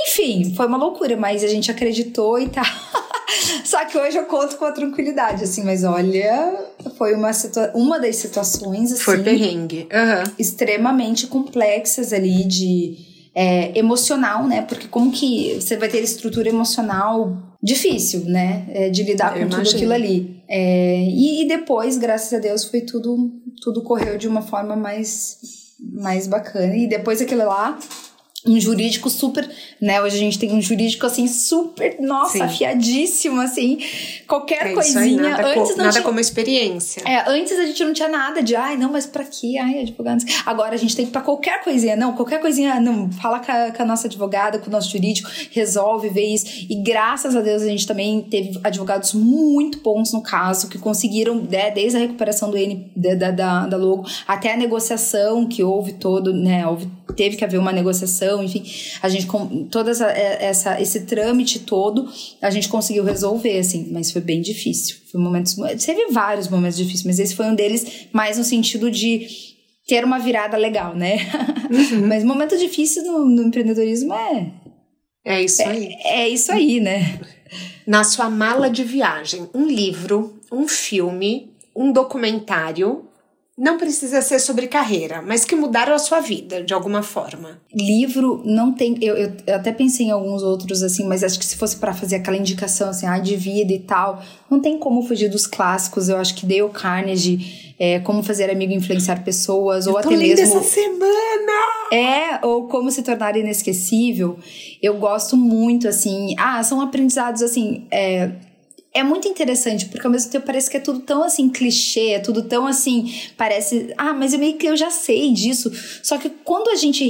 Enfim, foi uma loucura, mas a gente acreditou e tal. Só que hoje eu conto com a tranquilidade, assim, mas olha, foi uma, situa uma das situações, assim. Foi perrengue. Uhum. Extremamente complexas ali de. É, emocional, né? Porque como que você vai ter estrutura emocional difícil, né? É, de lidar eu com imagino. tudo aquilo ali. É, e, e, depois, graças a Deus, foi tudo, tudo correu de uma forma mais mais bacana. E depois aquilo lá, um jurídico super, né? Hoje a gente tem um jurídico assim super, nossa, Sim. afiadíssimo, assim. Qualquer é coisinha. Aí, nada antes co, não nada tinha... como experiência. É, antes a gente não tinha nada de, ai, não, mas pra quê? Ai, advogado. Agora a gente tem que pra qualquer coisinha, não, qualquer coisinha, não, fala com a, com a nossa advogada, com o nosso jurídico, resolve, vê isso. E graças a Deus a gente também teve advogados muito bons no caso, que conseguiram, né, desde a recuperação do N, da, da, da logo, até a negociação que houve todo, né, houve, teve que haver uma negociação enfim, a gente com toda essa, é, essa, esse trâmite todo, a gente conseguiu resolver, assim, mas foi bem difícil. Foi momentos, teve vários momentos difíceis, mas esse foi um deles, mais no sentido de ter uma virada legal, né? Uhum. mas momento difícil no, no, empreendedorismo é é isso é, aí. É, é isso aí, né? Na sua mala de viagem, um livro, um filme, um documentário não precisa ser sobre carreira, mas que mudaram a sua vida de alguma forma. Livro não tem. Eu, eu, eu até pensei em alguns outros, assim, mas acho que se fosse para fazer aquela indicação, assim, ah, de vida e tal, não tem como fugir dos clássicos. Eu acho que Dale Carnegie, é, Como Fazer Amigo Influenciar Pessoas, eu ou até mesmo. essa semana! É, ou Como Se Tornar Inesquecível. Eu gosto muito, assim. Ah, são aprendizados, assim. É, é muito interessante, porque ao mesmo tempo parece que é tudo tão assim clichê, é tudo tão assim, parece, ah, mas eu meio que eu já sei disso. Só que quando a gente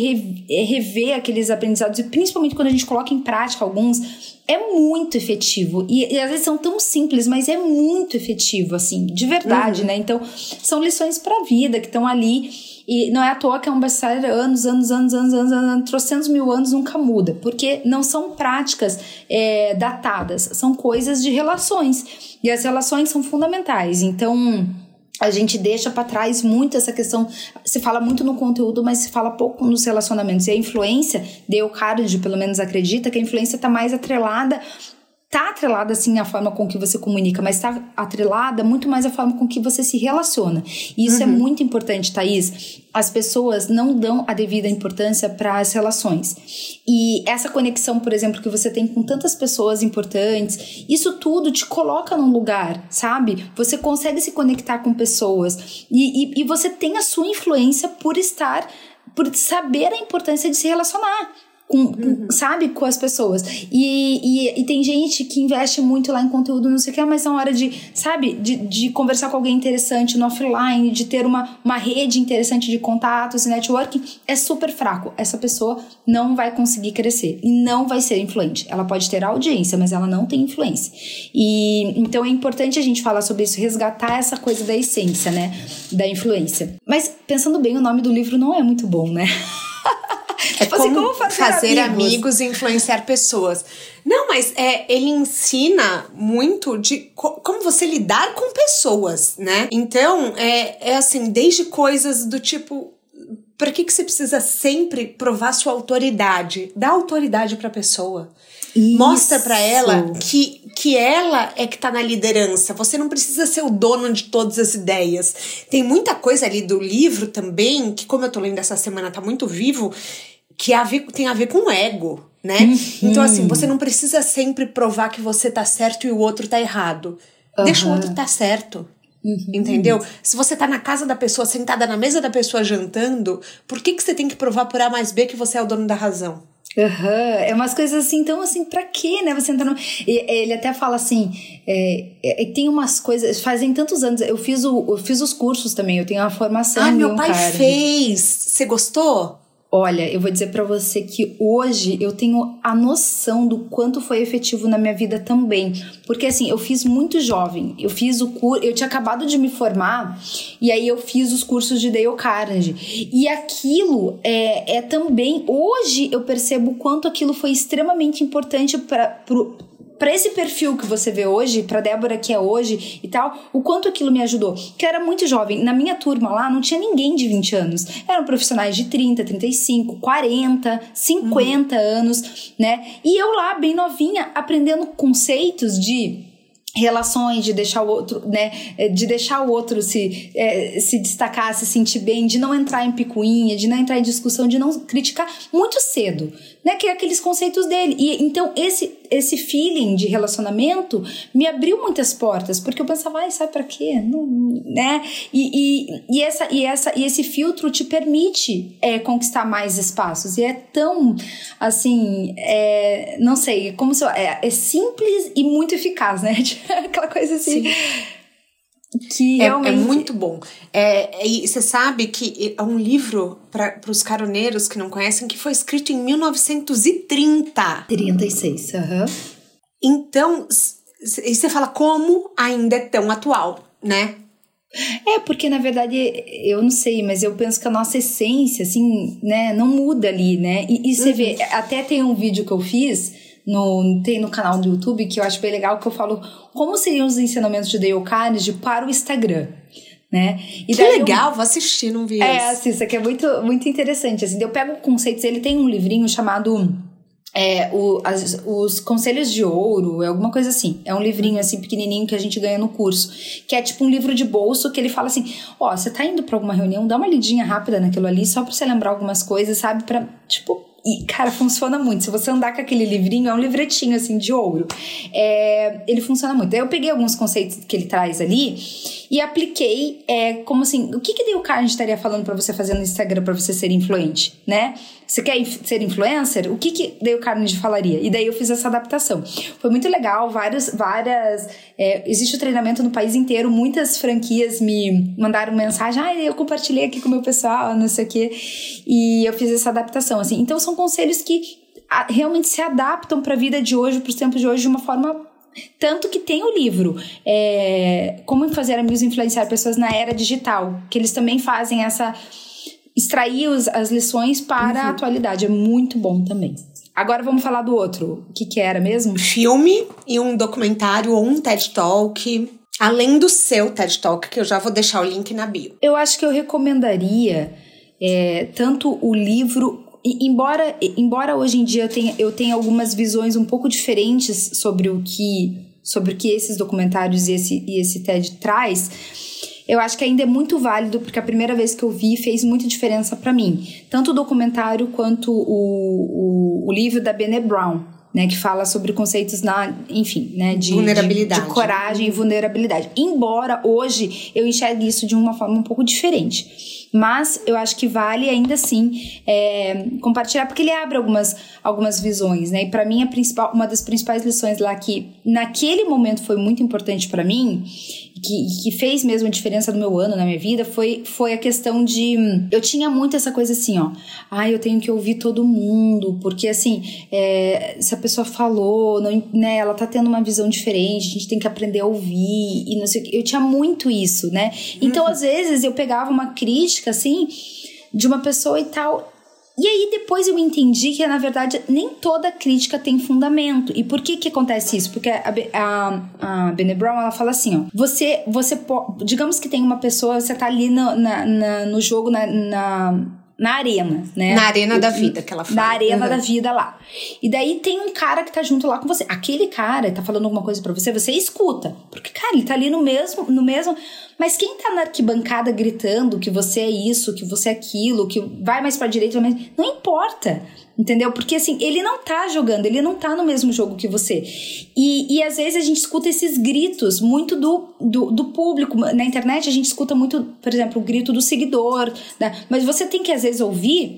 revê aqueles aprendizados, e principalmente quando a gente coloca em prática alguns, é muito efetivo. E, e, às vezes são tão simples, mas é muito efetivo, assim, de verdade, uhum. né? Então, são lições pra vida que estão ali e não é à toa que é um best-seller anos, anos, anos, anos, anos, anos, trocentos mil anos nunca muda. Porque não são práticas é, datadas, são coisas de relações. E as relações são fundamentais. Então, a gente deixa para trás muito essa questão. Se fala muito no conteúdo, mas se fala pouco nos relacionamentos. E a influência, Dale Carnegie pelo menos acredita que a influência está mais atrelada tá atrelada assim à forma com que você comunica, mas tá atrelada muito mais à forma com que você se relaciona. E isso é uhum. é muito importante, Thaís. As pessoas não dão a devida importância para as relações. E essa conexão, por exemplo, que você tem com tantas pessoas importantes, isso tudo te coloca num lugar, sabe? Você consegue se conectar com pessoas e, e, e você tem a sua influência por estar, por saber a importância de se relacionar com, uhum. sabe, com as pessoas. E, e, e, tem gente que investe muito lá em conteúdo, não sei o que, mas na hora de, sabe, de, de conversar com alguém interessante no offline, de ter uma, uma rede interessante de contatos e networking, é super fraco. Essa pessoa não vai conseguir crescer e não vai ser influente. Ela pode ter audiência, mas ela não tem influência. E então é importante a gente falar sobre isso, resgatar essa coisa da essência, né, da influência. Mas pensando bem, o nome do livro não é muito bom, né? É tipo assim, como, assim, como fazer, fazer amigos. e influenciar pessoas. Não, mas é, ele ensina muito de co como você lidar com pessoas, né? Então, é, é assim, desde coisas do tipo. Pra que, que você precisa sempre provar sua autoridade? Dá autoridade pra pessoa. Isso. Mostra para ela que, que ela é que tá na liderança. Você não precisa ser o dono de todas as ideias. Tem muita coisa ali do livro também, que como eu tô lendo essa semana, tá muito vivo, que a ver, tem a ver com ego, né? Uhum. Então, assim, você não precisa sempre provar que você tá certo e o outro tá errado. Uhum. Deixa o outro tá certo. Uhum. Entendeu? Se você tá na casa da pessoa, sentada na mesa da pessoa jantando, por que, que você tem que provar por A mais B que você é o dono da razão? Uhum. É umas coisas assim, então assim, pra quê, né? Você entrar no. Ele até fala assim: é, é, tem umas coisas. Fazem tantos anos. Eu fiz, o, eu fiz os cursos também, eu tenho uma formação. Ah, meu pai card. fez. Você gostou? Olha, eu vou dizer para você que hoje eu tenho a noção do quanto foi efetivo na minha vida também, porque assim, eu fiz muito jovem. Eu fiz o curso, eu tinha acabado de me formar e aí eu fiz os cursos de Dale Carnegie. E aquilo é, é também hoje eu percebo quanto aquilo foi extremamente importante para para esse perfil que você vê hoje, para Débora que é hoje e tal, o quanto aquilo me ajudou. Que eu era muito jovem. Na minha turma lá não tinha ninguém de 20 anos. Eram profissionais de 30, 35, 40, 50 uhum. anos, né? E eu lá, bem novinha, aprendendo conceitos de relações de deixar o outro, né, é, de deixar o outro se, é, se destacar, se sentir bem, de não entrar em picuinha, de não entrar em discussão, de não criticar muito cedo, né, que é aqueles conceitos dele. E então esse esse feeling de relacionamento me abriu muitas portas, porque eu pensava, ai, sabe para quê? Não, né? E, e, e, essa, e, essa, e esse filtro te permite é, conquistar mais espaços. E é tão, assim, é, não sei, como se. É, é simples e muito eficaz, né? Aquela coisa assim. Sim que é, é realmente... é, muito bom. É, e você sabe que é um livro para os caroneiros que não conhecem que foi escrito em 1930. 36, aham. Uhum. Então, e você fala como ainda é tão atual, né? É, porque na verdade, eu não sei, mas eu penso que a nossa essência, assim, né, não muda ali, né? E, e você uhum. vê, até tem um vídeo que eu fiz no, tem no canal do YouTube que eu acho bem legal que eu falo como seriam os ensinamentos de Dale Carnegie para o Instagram. Né? Que legal, eu, vou assistir, não vi É, assista, que é muito, muito interessante. Assim, eu pego conceitos, ele tem um livrinho chamado é, o, as, os Conselhos de Ouro, é alguma coisa assim. É um livrinho assim pequenininho que a gente ganha no curso, que é tipo um livro de bolso que ele fala assim: ó, oh, você tá indo para alguma reunião, dá uma lidinha rápida naquilo ali só para você lembrar algumas coisas, sabe? Para tipo e, cara, funciona muito. Se você andar com aquele livrinho, é um livretinho assim de ouro. É, ele funciona muito. Eu peguei alguns conceitos que ele traz ali e apliquei é, como assim: o que, que Dale Carnegie estaria falando para você fazer no Instagram para você ser influente, né? Você quer ser influencer? O que, que Dale Carnegie falaria? E daí eu fiz essa adaptação. Foi muito legal, várias. várias é, existe o treinamento no país inteiro, muitas franquias me mandaram mensagem, ah, eu compartilhei aqui com o meu pessoal, não sei o quê. E eu fiz essa adaptação, assim. Então são conselhos que realmente se adaptam para a vida de hoje, para os tempos de hoje, de uma forma tanto que tem o livro é, Como Fazer Amigos Influenciar Pessoas na Era Digital, que eles também fazem essa extrair os, as lições para uhum. a atualidade. É muito bom também. Agora vamos falar do outro. O que, que era mesmo? Filme e um documentário ou um TED Talk. Além do seu TED Talk, que eu já vou deixar o link na bio. Eu acho que eu recomendaria é, tanto o livro embora, embora hoje em dia eu tenha, eu tenha algumas visões um pouco diferentes sobre o que sobre o que esses documentários e esse, e esse TED traz, eu acho que ainda é muito válido, porque a primeira vez que eu vi fez muita diferença para mim. Tanto o documentário quanto o, o, o livro da Bene Brown, né, que fala sobre conceitos na, enfim, né, de vulnerabilidade, de, de coragem e vulnerabilidade. Embora hoje eu enxergue isso de uma forma um pouco diferente. Mas eu acho que vale ainda assim é, compartilhar, porque ele abre algumas, algumas visões, né? E para mim, a principal, uma das principais lições lá que naquele momento foi muito importante para mim que, que fez mesmo a diferença no meu ano, na minha vida, foi, foi a questão de. Eu tinha muito essa coisa assim, ó. Ah, eu tenho que ouvir todo mundo, porque assim, é, se a pessoa falou, não, né, ela tá tendo uma visão diferente, a gente tem que aprender a ouvir e não sei o que. Eu tinha muito isso, né? Então, uhum. às vezes, eu pegava uma crítica, assim, de uma pessoa e tal, e aí depois eu entendi que, na verdade, nem toda crítica tem fundamento. E por que que acontece isso? Porque a, a, a Bene Brown, ela fala assim, ó. Você, você digamos que tem uma pessoa, você tá ali no, na, na no jogo, na, na na arena, né? Na arena da vida que ela fala. Na arena uhum. da vida lá. E daí tem um cara que tá junto lá com você. Aquele cara tá falando alguma coisa para você, você escuta. Porque, cara, ele tá ali no mesmo, no mesmo. Mas quem tá na arquibancada gritando que você é isso, que você é aquilo, que vai mais pra direita, mais... não importa. Entendeu? Porque assim, ele não tá jogando, ele não tá no mesmo jogo que você. E, e às vezes a gente escuta esses gritos muito do, do, do público. Na internet a gente escuta muito, por exemplo, o grito do seguidor. Né? Mas você tem que às vezes ouvir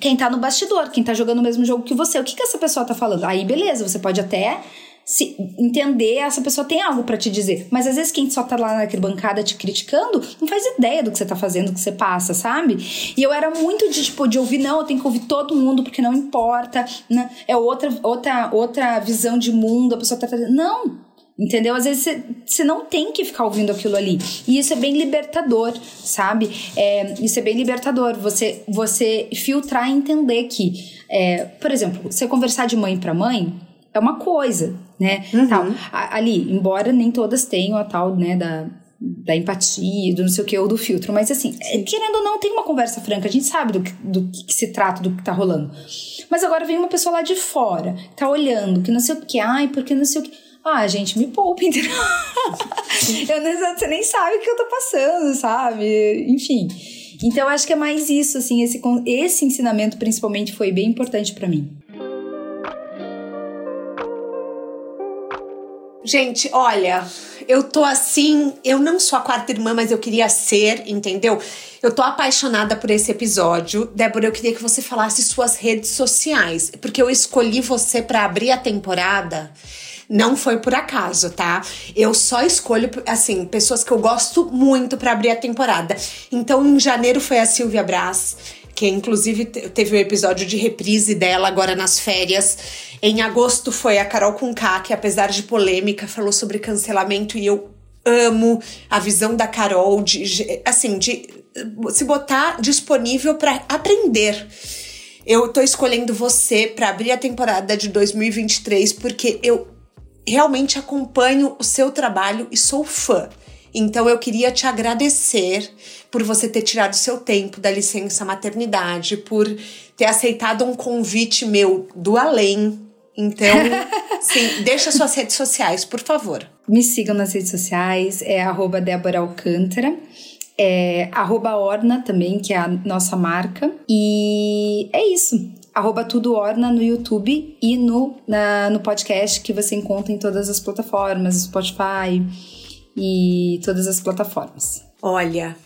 quem tá no bastidor, quem tá jogando o mesmo jogo que você. O que, que essa pessoa tá falando? Aí, beleza, você pode até se entender, essa pessoa tem algo para te dizer. Mas às vezes quem só tá lá naquela bancada te criticando, não faz ideia do que você tá fazendo, do que você passa, sabe? E eu era muito de, tipo, de ouvir, não, eu tenho que ouvir todo mundo, porque não importa, né? É outra, outra, outra visão de mundo, a pessoa tá. Não! Entendeu? Às vezes você não tem que ficar ouvindo aquilo ali. E isso é bem libertador, sabe? É, isso é bem libertador. Você, você filtrar e entender que, é, por exemplo, você conversar de mãe para mãe, é uma coisa, né? Uhum. Tal. Ali, embora nem todas tenham a tal, né, da, da empatia, do não sei o que, ou do filtro, mas assim, Sim. querendo ou não, tem uma conversa franca, a gente sabe do que, do que se trata, do que tá rolando. Mas agora vem uma pessoa lá de fora, tá olhando, que não sei o que, ai, porque não sei o que. Ah, gente, me poupa, entendeu? eu não, você nem sabe o que eu tô passando, sabe? Enfim. Então, acho que é mais isso, assim, esse, esse ensinamento principalmente foi bem importante para mim. Gente, olha, eu tô assim, eu não sou a quarta irmã, mas eu queria ser, entendeu? Eu tô apaixonada por esse episódio. Débora, eu queria que você falasse suas redes sociais, porque eu escolhi você para abrir a temporada. Não foi por acaso, tá? Eu só escolho, assim, pessoas que eu gosto muito para abrir a temporada. Então, em janeiro foi a Silvia Brás que inclusive teve um episódio de reprise dela agora nas férias. Em agosto foi a Carol Conká, que apesar de polêmica, falou sobre cancelamento e eu amo a visão da Carol de assim, de se botar disponível para aprender. Eu tô escolhendo você para abrir a temporada de 2023 porque eu realmente acompanho o seu trabalho e sou fã. Então eu queria te agradecer por você ter tirado seu tempo da licença maternidade, por ter aceitado um convite meu do além. Então, sim, deixa suas redes sociais, por favor. Me sigam nas redes sociais, é arroba Débora Alcântara. É arroba Orna também, que é a nossa marca. E é isso. Arroba Tudo Orna no YouTube e no, na, no podcast que você encontra em todas as plataformas, Spotify e todas as plataformas. Olha,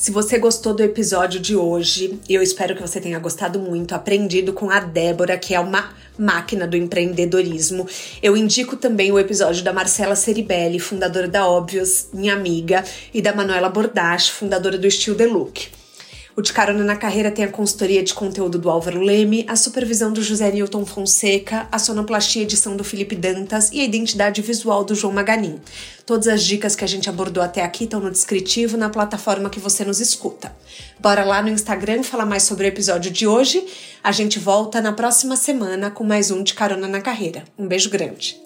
se você gostou do episódio de hoje, eu espero que você tenha gostado muito, aprendido com a Débora, que é uma máquina do empreendedorismo. Eu indico também o episódio da Marcela Ceribelli, fundadora da Óbvios, minha amiga, e da Manuela Bordache, fundadora do Estilo The Look. O De Carona na Carreira tem a consultoria de conteúdo do Álvaro Leme, a supervisão do José Newton Fonseca, a sonoplastia edição do Felipe Dantas e a identidade visual do João Maganin. Todas as dicas que a gente abordou até aqui estão no descritivo na plataforma que você nos escuta. Bora lá no Instagram falar mais sobre o episódio de hoje. A gente volta na próxima semana com mais um De Carona na Carreira. Um beijo grande.